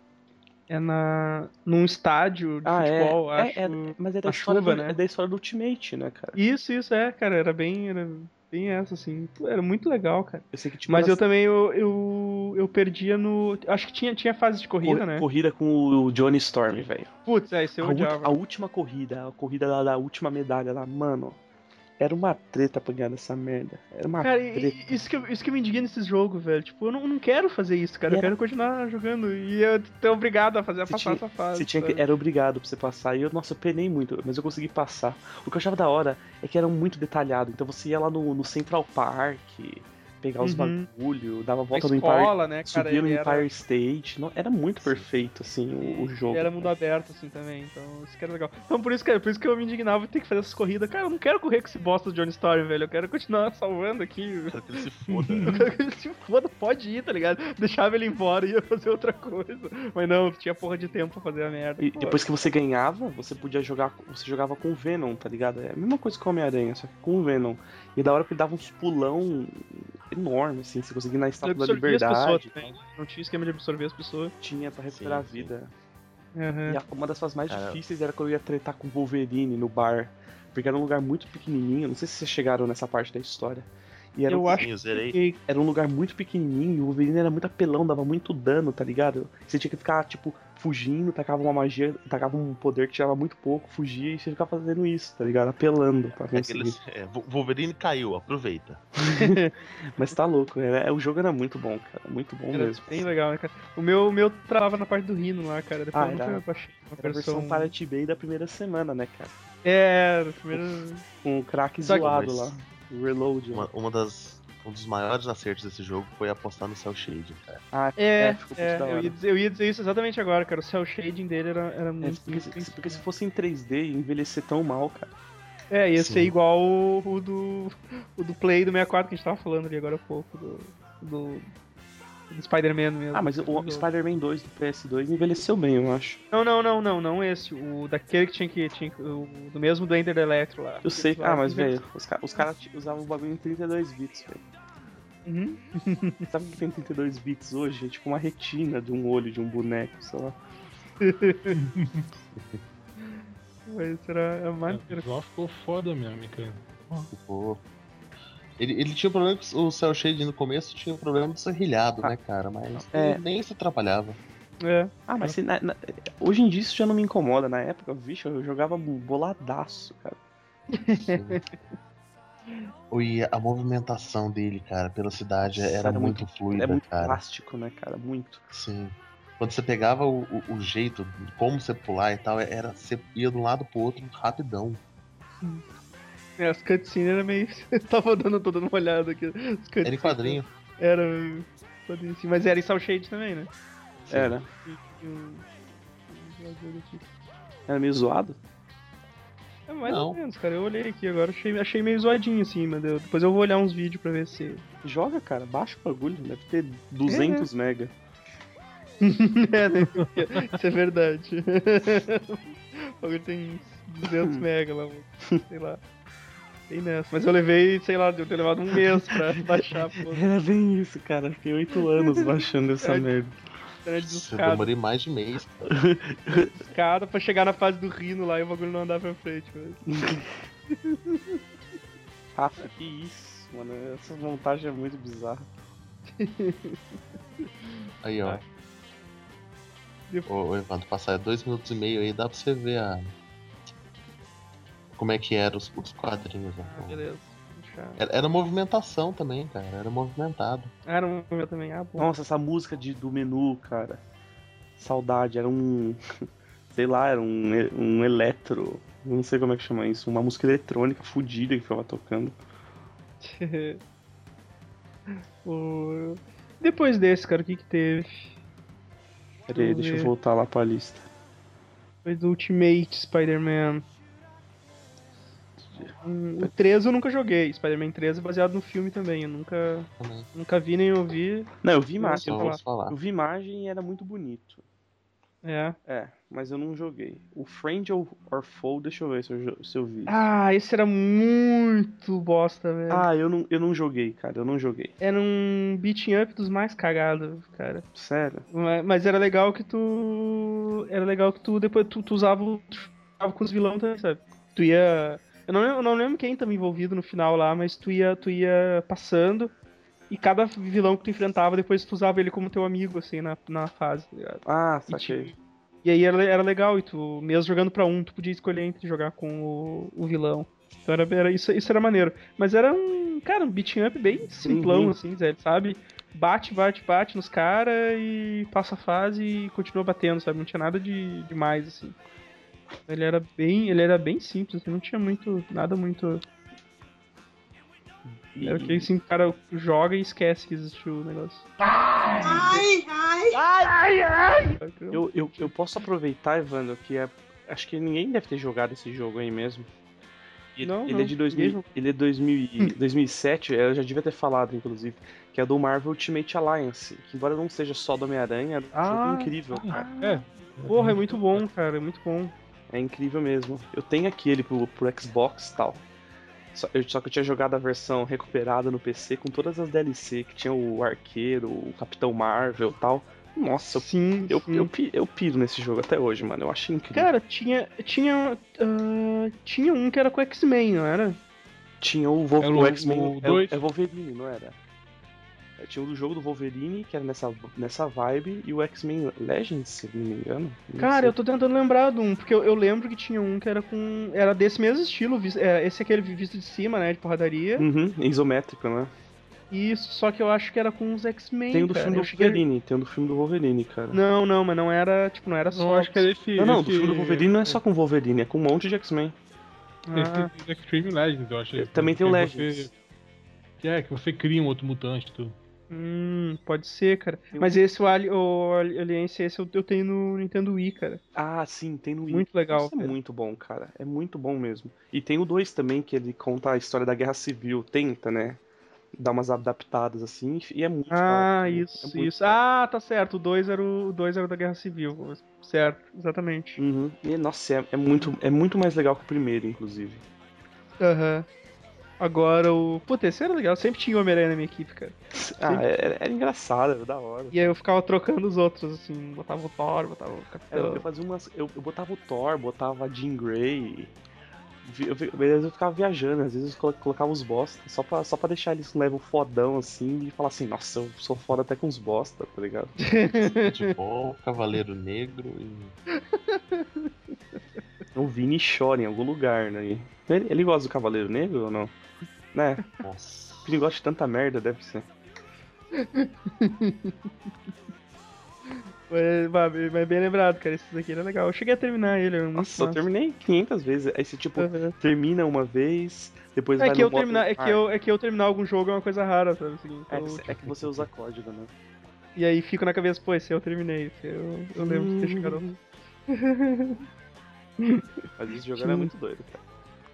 É na. num estádio de Ah, é. futebol, É, acho. é, mas é da, história chuva, do, né? é da história do Ultimate, né, cara? Isso, isso, é, cara. Era bem. Era bem essa, assim. Era muito legal, cara. Eu sei que tipo, Mas eu também eu, eu, eu perdia no. Acho que tinha, tinha fase de corrida, cor- né? corrida com o Johnny Storm, velho. Putz, é, isso eu A, odiava. a última corrida, a corrida da, da última medalha lá, mano. Era uma treta pra ganhar dessa merda. Era uma Cara, treta. isso que, eu- isso que me indigna nesses jogos, velho. Tipo, eu não, não quero fazer isso, cara. E Eu era- quero continuar jogando. E eu tô obrigado a fazer a Você passar tinha- essa fase. Você tinha que, era obrigado pra você passar. E eu, nossa, eu penei muito, mas eu consegui passar. O que eu achava da hora é que era muito detalhado. Então você ia lá no, no Central Park, pegar os Uhum. bagulho, dava a A volta no Empire, escola, né, cara? subia no Empire era, State. Não, era muito perfeito, assim, o, o jogo. era mundo aberto, assim, também. Então, isso que era legal. Então, por isso que, por isso que eu me indignava em ter que fazer essas corridas. Cara, eu não quero correr com esse bosta do Johnny Story, velho. Eu quero continuar salvando aqui. Quero que ele se foda. Eu quero que ele se foda, pode ir, tá ligado? Deixava ele embora e ia fazer outra coisa. Mas não, tinha porra de tempo pra fazer a merda. E Pô, depois que você ganhava, você podia jogar. Você jogava com o Venom, tá ligado? É a mesma coisa que o Homem-Aranha, só que com o Venom. E da hora que ele dava uns pulão enorme, assim, você conseguia ir na estátua da as pessoas liberdade. também. Não tinha esquema de absorver as pessoas. Tinha pra recuperar Sim, a vida. Uhum. E a- uma das fases mais Cara. difíceis era quando eu ia tretar com o Wolverine no bar. Porque era um lugar muito pequenininho. Não sei se vocês chegaram nessa parte da história. E era, Eu um, acho eu que era um lugar muito pequenininho. E o Wolverine era muito apelão, dava muito dano, tá ligado? Você tinha que ficar, tipo, fugindo, tacava uma magia, tacava um poder que tirava muito pouco, fugia e você ficava fazendo isso, tá ligado? Apelando pra conseguir. Aqueles, é, Wolverine caiu, aproveita. Mas tá louco, era, o jogo era muito bom, cara. Muito bom Era mesmo. bem legal, né, cara? O meu, o meu travava na parte do Rino lá, cara. Depois Ah, eu era- baixei uma Era a versão versão. Pirate Bay da primeira semana, né, cara? É, primeiro. Com o crack Só que- zoado lá. Reload. lá. Uma, uma das, um dos maiores acertos desse jogo foi apostar no Cell Shade, cara. Ah, É, é, da eu, ia dizer, eu ia dizer isso exatamente agora, cara. O cel shading dele era, era É, muito. porque, se- porque se fosse em 3D, ia envelhecer tão mal, cara. É, ia Sim. ser igual o, o do. O do Play do 64 que a gente tava falando ali agora há pouco. Do. Do, do Spider-Man mesmo. Ah, mas o Spider-Man 2 do PS2 envelheceu bem, eu acho. Não, não, não, não, não esse. O daquele que tinha que. Tinha, o, do mesmo do Ender Electro lá. Eu sei. Ah, mas, velho, os, ca os caras usavam o bagulho em 32 bits, velho. Uhum. Sabe o que tem 32 bits hoje? É tipo uma retina de um olho de um boneco, sei lá. Mas era a O mais. visual ficou foda mesmo, cara. Ficou. Ele, ele tinha problema que o Cell Shade no começo tinha problema de serrilhado, Ah. né, cara? Mas É. nem se atrapalhava. É. Ah, mas se na- na- hoje em dia isso já não me incomoda. Na época, bicho, eu jogava boladaço, cara. E a movimentação dele, cara, pela cidade era, Era muito, muito- fluida, É muito cara. plástico, né, cara? Muito. Sim. Quando você pegava o, o- o jeito, de como você pular e tal, era você ia de um lado pro outro rapidão. É, as cutscenes era meio. Eu tava dando, tô dando uma olhada aqui. As Era em quadrinho. Era. quadrinho, sim, Mas era em Cell Shade também, né? Sim. Era. Era meio zoado. É mais Não. ou menos, cara. Eu olhei aqui agora, achei, achei meio zoadinho assim, mas eu- depois eu vou olhar uns vídeos pra ver se. Joga, cara, baixa o bagulho, deve ter 200 mega. é, né? Isso é verdade. o bagulho tem 200 mega lá, sei lá. Tem nessa. Mas eu levei, sei lá, eu ter levado um mês pra baixar, pô. Era bem isso, cara. Fiquei 8 anos baixando essa É. merda. Era de Eu demorei mais de mês. escada pra chegar na fase do rino lá e o bagulho não andar pra frente, velho. Rafa, que isso, mano. Essa montagem é muito bizarra. Aí, ó. Ô, Evandro, passar dois minutos e meio aí, dá pra você ver a. Como é que eram os, os quadrinhos. Ah, beleza. Era, era movimentação também, cara. Era movimentado. Era um meu também. Ah. Nossa, essa música de, do menu, cara. Saudade, era um. Sei lá, era um, um eletro. Não sei como é que chama isso. Uma música eletrônica fodida que ficava tocando. O- Depois desse, cara, o que que teve? Pera aí, Vamos deixa eu voltar lá pra lista. Depois do Ultimate Spider-Man. Hum, O 13 eu nunca joguei. Spider-Man 13 é baseado no filme também. Eu nunca, Também. nunca vi nem ouvi. Não, eu vi imagem. Eu Eu, vou falar. eu vi imagem e era muito bonito. É. É, mas eu não joguei. O Friend or, or Foe, deixa eu ver se eu, se eu vi. Ah, esse era muito bosta, velho. Ah, eu não, eu não joguei, cara. Eu não joguei. Era um beating up dos mais cagados, cara. Sério? Mas mas era legal que tu. Era legal que tu depois tu, tu usava, o- tu jogava com os vilões também, sabe? Tu ia. Eu não, lembro- eu não lembro quem tava envolvido no final lá, mas tu ia, tu ia passando. E cada vilão que tu enfrentava, depois tu usava ele como teu amigo, assim, na, na fase, tá? Ah, E, saquei. tipo, e aí era, era legal, e tu, mesmo jogando pra um, tu podia escolher entre jogar com o, o vilão. Então era, era- isso, isso era maneiro. Mas era um, cara, um beat'em up bem simplão, Uhum. assim, Zé, sabe? Bate, bate, bate nos caras e passa a fase e continua batendo, sabe? Não tinha nada de demais, assim. Ele era bem, ele era bem simples, assim, não tinha muito, nada muito... E- Era que assim, o cara joga e esquece que existiu o negócio. Eu, eu, eu posso aproveitar, Evandro, que é, acho que ninguém deve ter jogado esse jogo aí mesmo. Ele, Não, ele não, é de 2000, ninguém ele é 2000, e- 2007, eu já devia ter falado, inclusive, que é do Marvel Ultimate Alliance, que embora não seja só do Homem-Aranha, é um Ah, jogo incrível, cara. É. Porra, é muito bom, cara, é muito bom. É incrível mesmo. Eu tenho aqui ele pro, pro Xbox e tal. Só, eu, só que eu tinha jogado a versão recuperada no PC com todas as DLC, que tinha o Arqueiro, o Capitão Marvel e tal. Nossa, eu, Sim, eu, sim. eu, pi- eu piro nesse jogo até hoje, mano. Eu achei incrível. Cara, tinha. Tinha. ah, tinha um que era com X-Men, não era? Tinha o, Era o o- X-Men. o é- dois. É, Wolverine, não era? É, Tinha o do jogo do Wolverine, que era nessa, nessa vibe, e o X-Men Legends, se não me engano. Não Cara, sei. eu tô tentando lembrar de um, porque eu, eu lembro que tinha um que era com. Era desse mesmo estilo, é, esse é aquele visto de cima, né? De porradaria. Uhum, isométrico, né? Isso, só que eu acho que era com os X-Men. Tem o do cara. filme do Eu cheguei- Wolverine, tem o do filme do Wolverine, cara. Não, não, mas não era. Tipo, não era só. Não, acho que era esse. Não, não, esse, do filme do Wolverine não é só com Wolverine, é com um monte de X-Men. Ah, Esse Extreme Legends, eu acho. Também tem o Legends. Você, que é, que você cria um outro mutante e tudo. Hum, pode ser, cara. Tem Mas esse, o, Ali- o Alliance, esse eu, eu tenho no Nintendo Wii, cara. Ah, sim, tem no Wii. Muito legal. Isso é muito bom, cara. É muito bom mesmo. E tem o 2 também, que ele conta a história da Guerra Civil. Tenta, né? Dar umas adaptadas assim. E é muito Ah, hora, né? isso, É muito isso. hora. Ah, tá certo. O 2 era o, o dois era o da Guerra Civil. Certo, exatamente. Uhum. E, nossa, é, é muito, é muito mais legal que o primeiro, inclusive. Aham. Agora o. Puta, esse era legal. Sempre tinha o Homem-Aranha na minha equipe, cara. Ah, era, era engraçado, era da hora. E aí eu ficava trocando os outros, assim. Botava o Thor, botava o Capitão. eu fazia umas. Eu, eu botava o Thor, botava a Jean Grey. Eu, vezes eu ficava viajando, às vezes eu colo- colocava os bosta, só pra, só pra deixar eles com level fodão assim e falar assim, nossa, eu sou foda até com os bosta, tá ligado? De bom, Cavaleiro Negro e. O Vini chora em algum lugar, né? Ele, ele gosta do Cavaleiro Negro ou não? Né? Nossa. O Vini gosta de tanta merda, deve ser. Mas, mas bem lembrado, cara. Esse daqui era legal. Eu cheguei a terminar ele. Nossa, eu massa. terminei 500 vezes. Aí você, tipo, Aham. termina uma vez, depois É vai que, no eu terminar, é, que eu, é que eu terminar algum jogo é uma coisa rara, sabe? Assim, É então, que, é que você usa código, né? E aí fico na cabeça, pô, esse eu terminei. Esse eu, eu lembro de ter chegado. Mas esse jogo era Sim. muito doido, cara.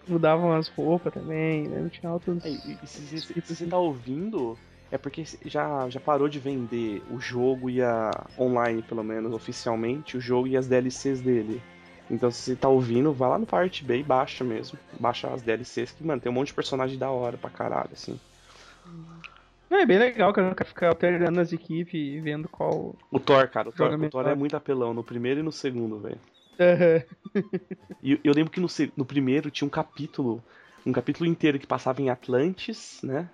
Mudavam as roupas também, né? Não tinha altos. É, e, se, se- se você tá ouvindo, é porque já, já parou de vender o jogo e a. online, pelo menos, oficialmente, o jogo e as DLCs dele. Então se você tá ouvindo, vai lá no Pirate Bay e baixa mesmo. Baixa as DLCs que, mano, tem um monte de personagem da hora pra caralho, assim. É bem legal, cara. Ficar alternando as equipes e vendo qual. O Thor, cara, o Thor, o Thor é muito apelão, no primeiro e no segundo, velho. Aham. E eu lembro que no, no primeiro tinha um capítulo, um capítulo inteiro que passava em Atlantis, né?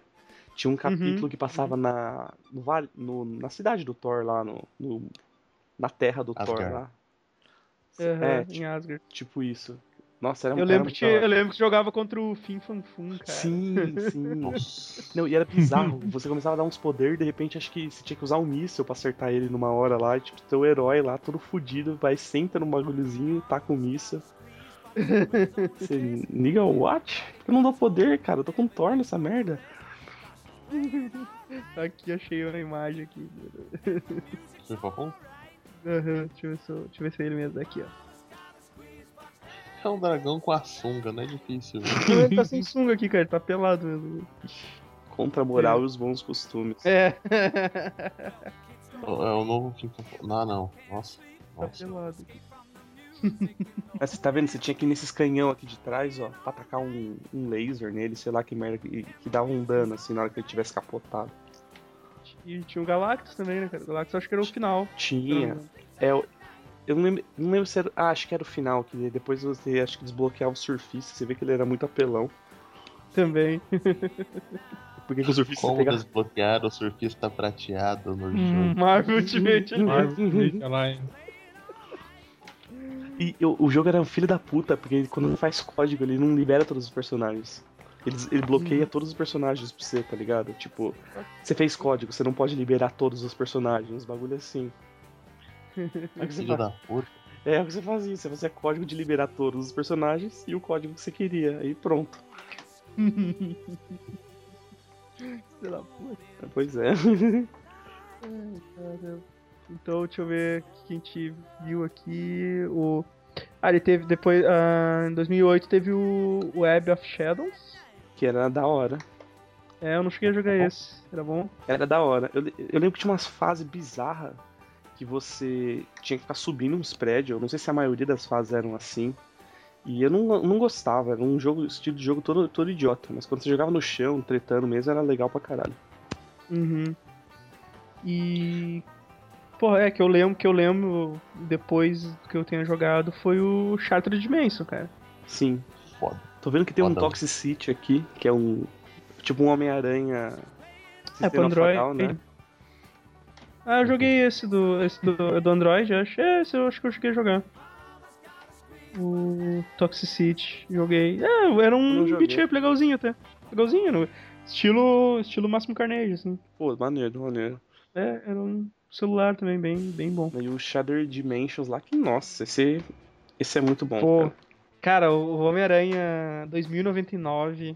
Tinha um capítulo Uhum, que passava na, no, vale- no- na cidade do Thor lá, no, no- na terra do Thor Asgard. lá. Aham, É, em tipo, Asgard. tipo isso. Nossa, era um Eu lembro, muito que, eu lembro que jogava contra o Fin Fan Fun, cara. Sim, sim. Nossa. Não, e era bizarro. Você começava a dar uns poderes, de repente acho que você tinha que usar um míssil pra acertar ele numa hora lá. E, tipo, teu herói lá, todo fudido, vai, senta no bagulhozinho, tá com o míssil. Você liga o what? Eu não dou poder, cara. Eu tô com Thor nessa merda. Aqui achei uma imagem aqui. Foi bom? Aham, deixa, eu ver se eu- deixa eu ver se é ele mesmo aqui, ó. É um dragão com a sunga, não é difícil. Não, ele tá sem sunga aqui, cara. Ele tá pelado mesmo. Contra a moral e os bons costumes. É. É o novo King Não, não. Nossa. tá Nossa. pelado aqui. Mas você tá vendo? Você tinha que ir nesses canhão aqui de trás, ó, pra atacar um, um laser nele, sei lá que merda, que, que dava um dano assim na hora que ele tivesse capotado. E tinha o Galactus também, né, cara? O Galactus acho que era o final. Tinha. É, eu, não lembro, não lembro se era. Ah, acho que era o final, que depois você acho que desbloqueava o surfista, você vê que ele era muito apelão. Também. Por que, que o surfista Como desbloquear o surfista prateado no Hum, jogo? Marvel Ultimate Marvel, Alliance. Ultimate Alliance. E eu- o jogo era um filho da puta, porque ele- quando ele faz código, ele não libera todos os personagens. Ele, ele bloqueia todos os personagens pra você, tá ligado? Tipo, você fez código, você não pode liberar todos os personagens, uns bagulho assim. É o que você Filho faz- da puta. É o que você fazia, você fazia código de liberar todos os personagens e o código que você queria, aí pronto. Sei lá, puta. Pois é. Cara, Então, deixa eu ver o que a gente viu aqui. O... Ah, ele teve depois. ah, em 2008 teve o Web of Shadows. que era da hora. É, eu não cheguei a jogar esse. Era bom? Era da hora. Eu, eu lembro que tinha umas fases bizarras que você tinha que ficar subindo uns prédios. Eu não sei se a maioria das fases eram assim. E eu não, não gostava. Era um jogo, estilo de jogo todo, todo idiota. Mas quando você jogava no chão, tretando mesmo, era legal pra caralho. Uhum. E. Porra, é que eu lembro que eu lembro depois que eu tenha jogado foi o Shattered Dimension, cara. Sim. Foda. Tô vendo que tem um Foda. Toxicity aqui, que é um. Tipo um Homem-Aranha. É, pro Android. fatal, né? Ah, eu joguei esse do, esse do, do Android, acho. É, esse eu acho que eu cheguei a jogar. O Toxicity, joguei. É, era um beat up legalzinho até. Legalzinho, estilo, estilo Máximo Carnage, assim. Pô, maneiro, maneiro. É, era um celular também bem, bem bom. E o Shadow Dimensions lá, que nossa, esse, esse é muito bom. Pô, cara. cara, o Homem-Aranha 2099.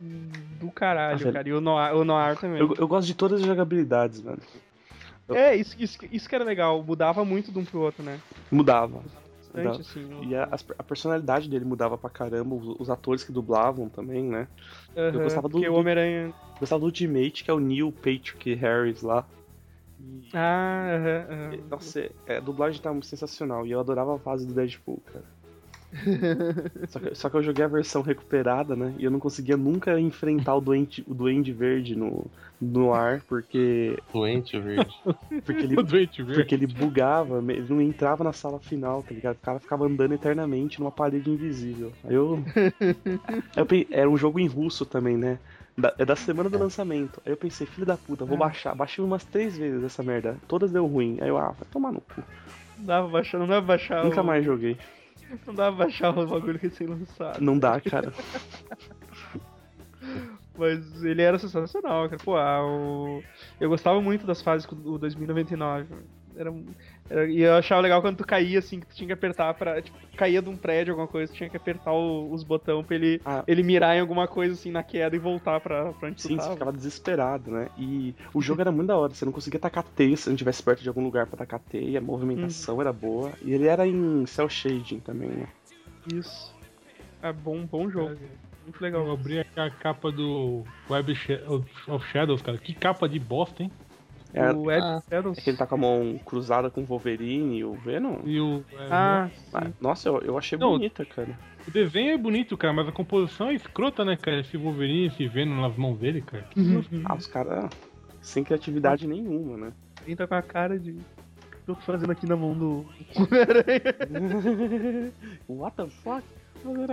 Do Ah, caralho, velho. cara. E o Noir, o Noir também. Eu, eu gosto de todas as jogabilidades, mano. É, isso, isso, isso que era legal. Mudava muito de um pro outro, né? Mudava. Mudava. assim. o- E a, a personalidade dele mudava pra caramba, os, os atores que dublavam também, né? Aham, gostava do- o Homem-Aranha. Eu gostava do Ultimate, que é o Neil Patrick Harris lá. E, Ah, aham, aham. nossa, é, a dublagem tá sensacional. E eu adorava a fase do Deadpool, cara. Só, que, só que eu joguei a versão recuperada, né? E eu não conseguia nunca enfrentar o Duende, o Duende Verde no, no ar, porque, Doente, verde. porque ele O doente verde. Porque ele bugava, ele não entrava na sala final, tá ligado? O cara ficava andando eternamente numa parede invisível. Aí eu. Eu Era um jogo em russo também, né? Da- é da semana do lançamento. Aí eu pensei, filho da puta, vou baixar. Baixei umas três vezes essa merda. Todas deu ruim. Aí eu, ah, vai tomar no cu. Não dava baixar, não dava baixar. Nunca o, mais joguei. Não dava pra baixar o bagulho recém-lançado. Não dá, cara. Mas ele era sensacional, cara. Pô, ah, o... eu gostava muito das fases com o 2099. Era, era- e eu achava legal quando tu caía, assim, que tu tinha que apertar pra. Tipo, caía de um prédio, alguma coisa, tu tinha que apertar o- os botões pra ele, Ah. ele mirar em alguma coisa, assim, na queda e voltar pra, pra onde tu Sim, você tava. ficava desesperado, né? E o jogo era muito da hora. Você não conseguia tacar teia se não tivesse perto de algum lugar pra tacar teia. A movimentação era boa. E ele era em cel shading também, né? Isso. É bom, bom jogo. Muito legal. Eu abri aqui a capa do Web of Shadows, cara. Que capa de bosta, hein? É, o Ed ah. É que ele tá com a mão cruzada com o Wolverine e o Venom. E o. é, Ah, Ah, Nossa, eu, eu achei Não, bonita, cara. O desenho é bonito, cara, mas a composição é escrota, né, cara? Esse Wolverine se vendo nas mãos dele, cara. Ah, os caras sem criatividade nenhuma, né? Quem tá com a cara de. O que eu tô fazendo aqui na mão do? What the fuck?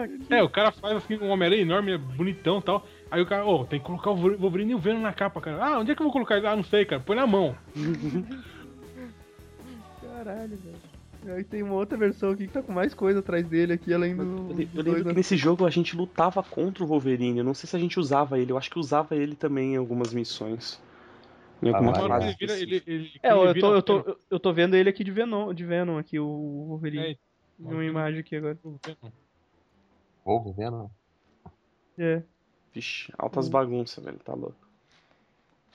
Aqui. É, o cara faz assim um Homem-Aranha enorme, é bonitão e tal. Aí o cara, ô, tem que colocar o Wolverine e o Venom na capa, cara. Ah, onde é que eu vou colocar ele? Ah, não sei, cara. Põe na mão. Caralho, velho. Aí tem uma outra versão aqui que tá com mais coisa atrás dele aqui, além do. Eu, eu lembro né? que nesse jogo a gente lutava contra o Wolverine. Eu não sei se a gente usava ele. Eu acho que usava ele também em algumas missões. Em alguma Ah, Uma hora fase. que ele vira. Ele, ele, É, ele eu tô, eu, tô, eu- tô vendo ele aqui de Venom, de Venom aqui, o Wolverine. É, uma imagem aqui agora. o Venom. Vou vendo. É. Vixe, altas bagunças, velho. Tá louco.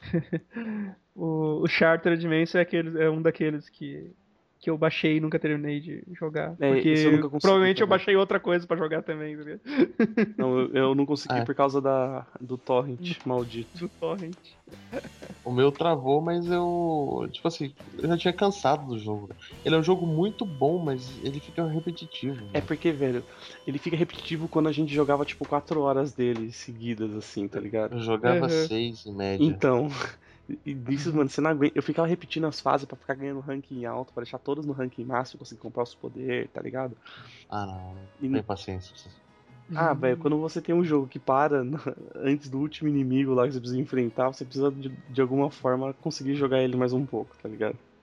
O, o Charter Dimension é, aquele, é um daqueles que, que eu baixei e nunca terminei de jogar. É, porque eu nunca consegui provavelmente eu também. baixei outra coisa pra jogar também, tá ligado? Não, eu, eu não consegui Ah. por causa da, do torrent maldito. Do Torrent. O meu travou, mas eu. Tipo assim, eu já tinha cansado do jogo. Ele é um jogo muito bom, mas ele fica repetitivo. É porque, velho, ele fica repetitivo quando a gente jogava, tipo, 4 horas dele seguidas, assim, tá ligado? Eu jogava Uhum. seis em média. Então, e disso, mano, você não aguenta. Eu ficava repetindo as fases pra ficar ganhando ranking alto, pra deixar todas no ranking máximo, conseguir comprar os poderes, tá ligado? Ah, não. E tem paciência. Ah, velho, quando você tem um jogo que para antes do último inimigo lá que você precisa enfrentar, você precisa de, de alguma forma conseguir jogar ele mais um pouco, tá ligado?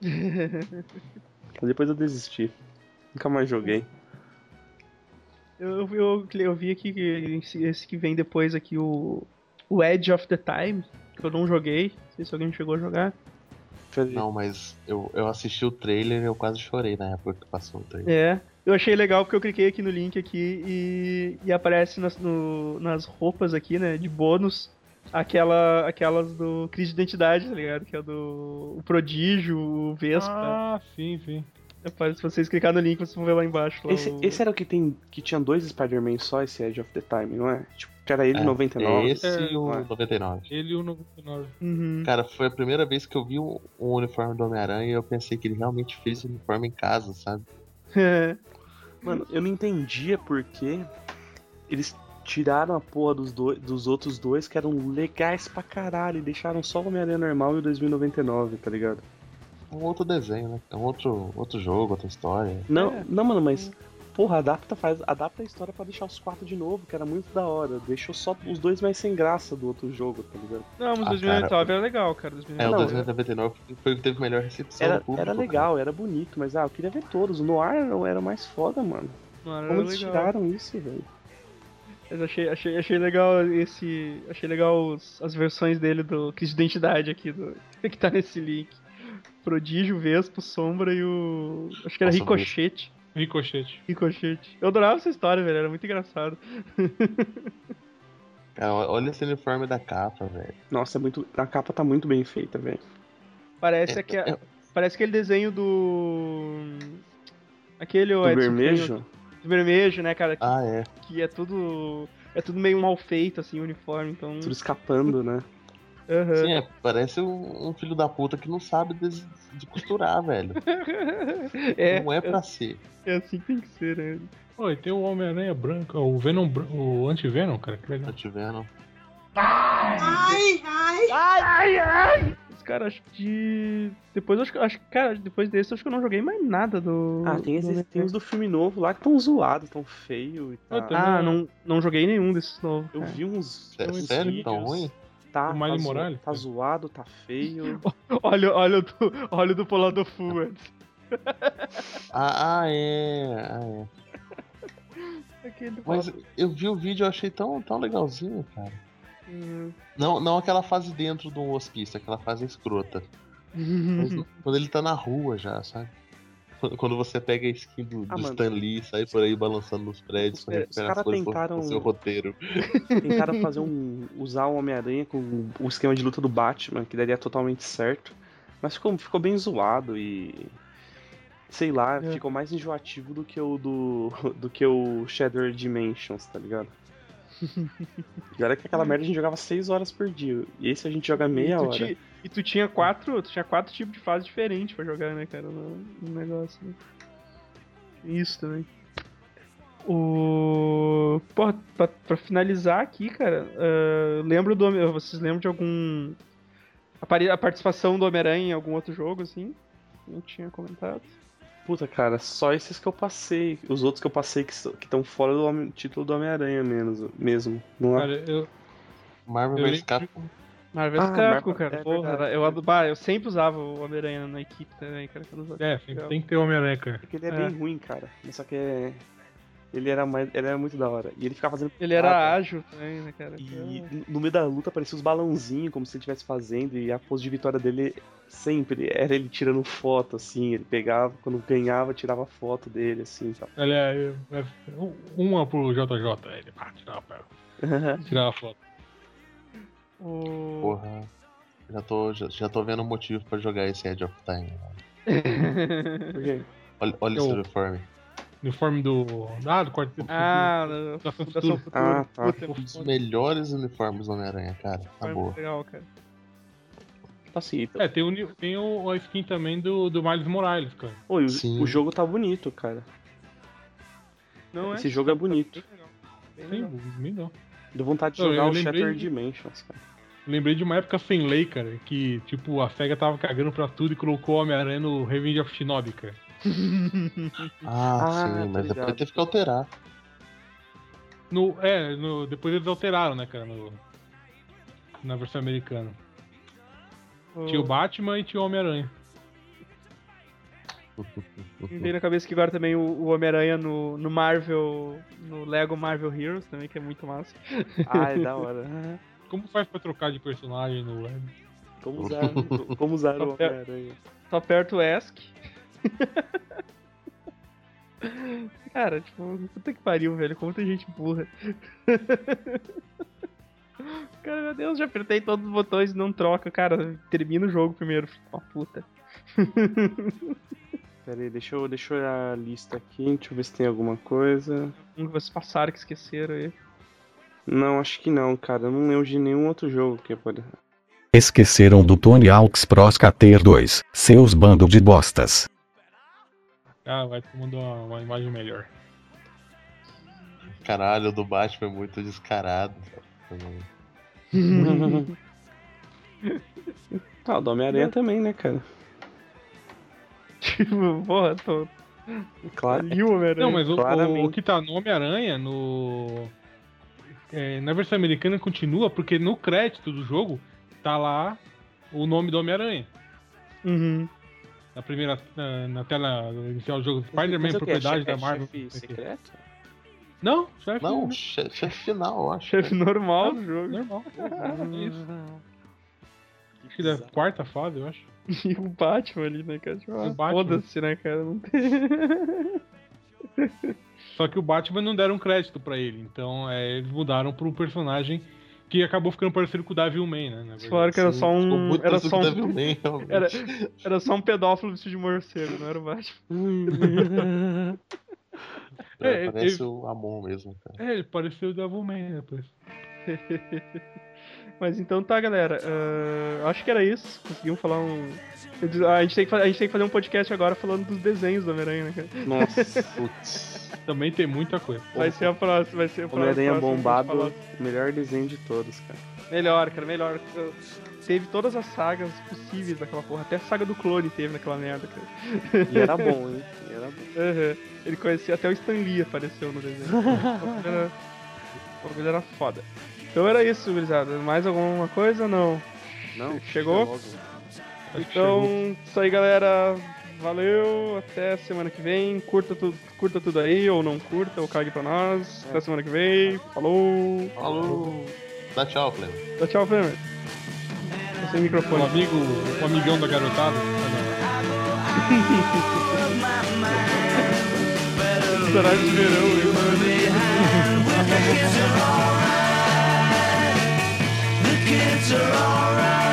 Mas depois eu desisti. Nunca mais joguei. Eu, eu, eu vi aqui que esse, esse que vem depois aqui, o, o Edge of the Time, que eu não joguei. Não sei se alguém chegou a jogar. Não, mas eu, eu assisti o trailer e eu quase chorei na época que passou o trailer. É. Eu achei legal porque eu cliquei aqui no link aqui e, e aparece nas, no- nas roupas aqui, né, de bônus, aquela, aquelas do crise de identidade, tá ligado? Que é do o Prodígio, o Vespa. Ah, sim, sim. Rapaz, se vocês clicarem no link, vocês vão ver lá embaixo. Lá Esse, o- esse era o que tem que tinha dois Spider-Man só, esse Edge of the Time, não é? Tipo, que era ele É, 99. Esse e o É. 99. Ele e o 99. Uhum. Cara, foi a primeira vez que eu vi o, o uniforme do Homem-Aranha e eu pensei que ele realmente fez o uniforme em casa, sabe? Mano, eu não entendia por que eles tiraram a porra dos, dois, dos outros dois que eram legais pra caralho e deixaram só o Homem-Aranha normal e o 2099, tá ligado? É um outro desenho, né? É um outro, outro jogo, outra história. Não, É. não, mano, mas. Porra, adapta, faz, adapta a história pra deixar os quatro de novo, que era muito da hora. Deixou só os dois mais sem graça do outro jogo, tá ligado? Não, mas Ah, 2099 era legal, cara. É, 2099. o Não, 2099 foi o que teve melhor recepção Era, do público. era cara. legal, era bonito, mas ah, eu queria ver todos. O Noir era, mais foda, mano. Era Como eles legal. tiraram isso, velho? Mas achei, achei, achei legal esse. Achei legal os- as versões dele do crise de identidade aqui, do, que tá nesse link. Prodígio, Vespa, Sombra e o. Acho que era Nossa, Ricochete. Ricochete. Ricochete. Eu adorava essa história, velho. Era muito engraçado. Cara, olha esse uniforme da capa, velho. Nossa, é muito. A capa tá muito bem feita, velho. Parece, É- aque- é- parece aquele desenho do. Aquele o Do Edson vermelho. Cunha- Do vermelho, né, cara? Que, Ah, é. que é tudo. É tudo meio mal feito, assim, o uniforme, então. Tudo escapando, né? Aham. Sim, é, parece um, um filho da puta que não sabe de, de costurar, velho. é, não é pra ser. é assim que tem que ser, né? Oi, tem o Homem-Aranha branco, o Venom, o Anti-Venom, cara, que legal. Tá te vendo? Os caras, acho que. Depois acho que. Acho, cara, depois desse eu acho que eu não joguei mais nada do. Ah, tem, do esses, tem os do filme novo lá que tão zoados, tão feio e Ah, tal. Ah, não, não joguei nenhum desses novos. Eu cara. vi uns. Uns sério? Tão ruim? Tá, O Miles tá, zo- Morales, tá zoado, tá feio. Olha, olha, o do, olha o do Polado antes. Ah, ah, é. Ah, é. Aquele Mas eu vi o vídeo e achei tão, tão legalzinho, cara. Hum. Não, não aquela fase dentro do hospício, aquela fase escrota. Mas Uhum. quando ele tá na rua já, sabe? Quando- você pega a skin do, Ah, do mano. Stan Lee e sai por aí balançando nos prédios Os pra cara- recuperar os cara as coisas pro- tentaram- seu roteiro. Tentaram fazer um. usar o Homem-Aranha com o esquema de luta do Batman, que daria totalmente certo. Mas ficou, ficou bem zoado e. Sei lá, É. ficou mais enjoativo do que o do. do que o Shadow Dimensions, tá ligado? E olha que aquela merda a gente jogava 6 horas por dia. E esse a gente joga meia e hora. ti- e tu tinha quatro. Tu tinha quatro tipos de fase diferentes pra jogar, né, cara? No, no negócio. Né? Isso também. O. Porra, pra, pra finalizar aqui, cara, ah, lembro do. Vocês lembram de algum. A, participação do Homem-Aranha em algum outro jogo, assim? Não tinha comentado. Puta, cara, só esses que eu passei. Os outros que eu passei que estão fora do título do Homem-Aranha mesmo. mesmo. Não é? Cara, eu, Marvel vs Capcom. Marvel Ah, Capcom, cara. é Porra, verdade. eu, ado- bah, eu sempre usava o Homem-Aranha na equipe também, cara. é, Legal. tem que ter Homem-Aranha, cara. Porque ele é, É. bem ruim, cara. Só que é. Ele era, mais... ele era muito da hora. E ele ficava fazendo. Ele era ágil também, né, cara? E no meio da luta aparecia os balãozinhos, como se ele estivesse fazendo, e a pose de vitória dele sempre era ele tirando foto, assim, ele pegava, quando ganhava, tirava foto dele, assim, sabe? Ele é, é- uma pro JJ, ele pá, tirava, tirava foto. O... Porra. Já tô, já, já tô vendo motivo pra jogar esse Edge of Time. Quê? Olha, olha esse uniforme. Uniforme do. Ah, do quarteto. ah, Da Fundação Futuro. Futuro. Ah, tá. Puta, Um dos melhores uniformes do Homem-Aranha, cara. Foi boa. legal, cara. Assim, então... É, tem, o, ni- tem o, a skin também do, do Miles Morales, cara. Oi, o, Sim. o jogo tá bonito, cara. Não Esse jogo é bonito. Bem Sim, legal. bem não. Deu vontade de Eu- jogar eu o lembrei Shattered de- Dimensions, cara. Lembrei de uma época sem lei, cara, que, tipo, a SEGA tava cagando pra tudo e colocou o Homem-Aranha no Revenge of Shinobi, cara. Ah, Ah, sim, tá mas depois ligado. teve que alterar. No, é, no, depois eles alteraram, né, cara, no, na versão americana. Tinha o Batman e tinha o Homem-Aranha. Me veio na cabeça que agora também o, o Homem-Aranha no, no Marvel, no Lego Marvel Heroes também, que é muito massa. Ah, é da hora. Como faz pra trocar de personagem no web? Como usar, como usar o Homem-Aranha. Só aperta o ESC. Cara, tipo, puta que pariu, velho. Como tem gente burra. Cara, meu Deus, já apertei todos os botões e não troca. Cara, termina o jogo primeiro, uma puta. Pera aí, deixa eu, deixa eu olhar a lista aqui, deixa eu ver se tem alguma coisa. Um que vocês passaram que esqueceram aí. Não, acho que não, cara. Eu não lembro de nenhum outro jogo que pode. Esqueceram do Tony Hawk's Pro Skater 2, seus bando de bostas. Ah, vai todo mundo uma, uma imagem melhor. Caralho, o do Batman é muito descarado. Ah, o do Homem-Aranha também, né, cara? Tipo, porra, tô. Claro. Ali o Homem-Aranha. Não, mas o, o, que tá no Homem-Aranha, no. é, na versão americana continua, porque no crédito do jogo tá lá o nome do Homem-Aranha. Uhum. Na primeira. Na, na tela inicial do jogo Spider-Man, é propriedade É da Marvel. chefe secreto? Não, chefe. Não, che- chefe final, eu acho. Chefe normal do jogo. Normal. É isso. Acho que da quarta fase, eu acho. E o Batman ali, né, cara? Tipo, O ah, Batman. Foda-se, né, cara? Não tem. Só que o Batman não deram crédito pra ele, então é, eles mudaram pro personagem que acabou ficando parecido com o né? na Eles verdade. falaram que era só um. Era só um. Era, era só um pedófilo vestido de morcego, não era o Batman. É, Parece ele- o Amon mesmo, cara. É, ele pareceu o Devilman depois. Mas então tá, galera. ah, acho que era isso. Conseguimos falar um. A gente, tem que, a gente tem que fazer um podcast agora falando dos desenhos do Homem-Aranha, né, cara? Nossa, Putz. Também tem muita coisa. Vai ser a próxima, vai ser a próxima. Homem-Aranha bombado, melhor desenho de todos, cara. Melhor, cara, melhor. Teve todas as sagas possíveis daquela porra. Até a saga do clone teve naquela merda, cara. E era bom, hein? E era bom. Aham. Ele conhecia até o Stan Lee apareceu no desenho. o bagulho era, o bagulho era foda. Então era isso, gurizada. Mais alguma coisa? Não. Não? Chegou? que chegou. Então, isso aí, galera. Valeu. Até semana que vem. Curta, tu, curta tudo aí, ou não curta, ou cague pra nós. Até semana que vem. Falou. Falou. Dá tchau, Flamengo. Dá tchau, Flamer. Sem O microfone. amigo, o amigão da garotada. Será de verão, hein?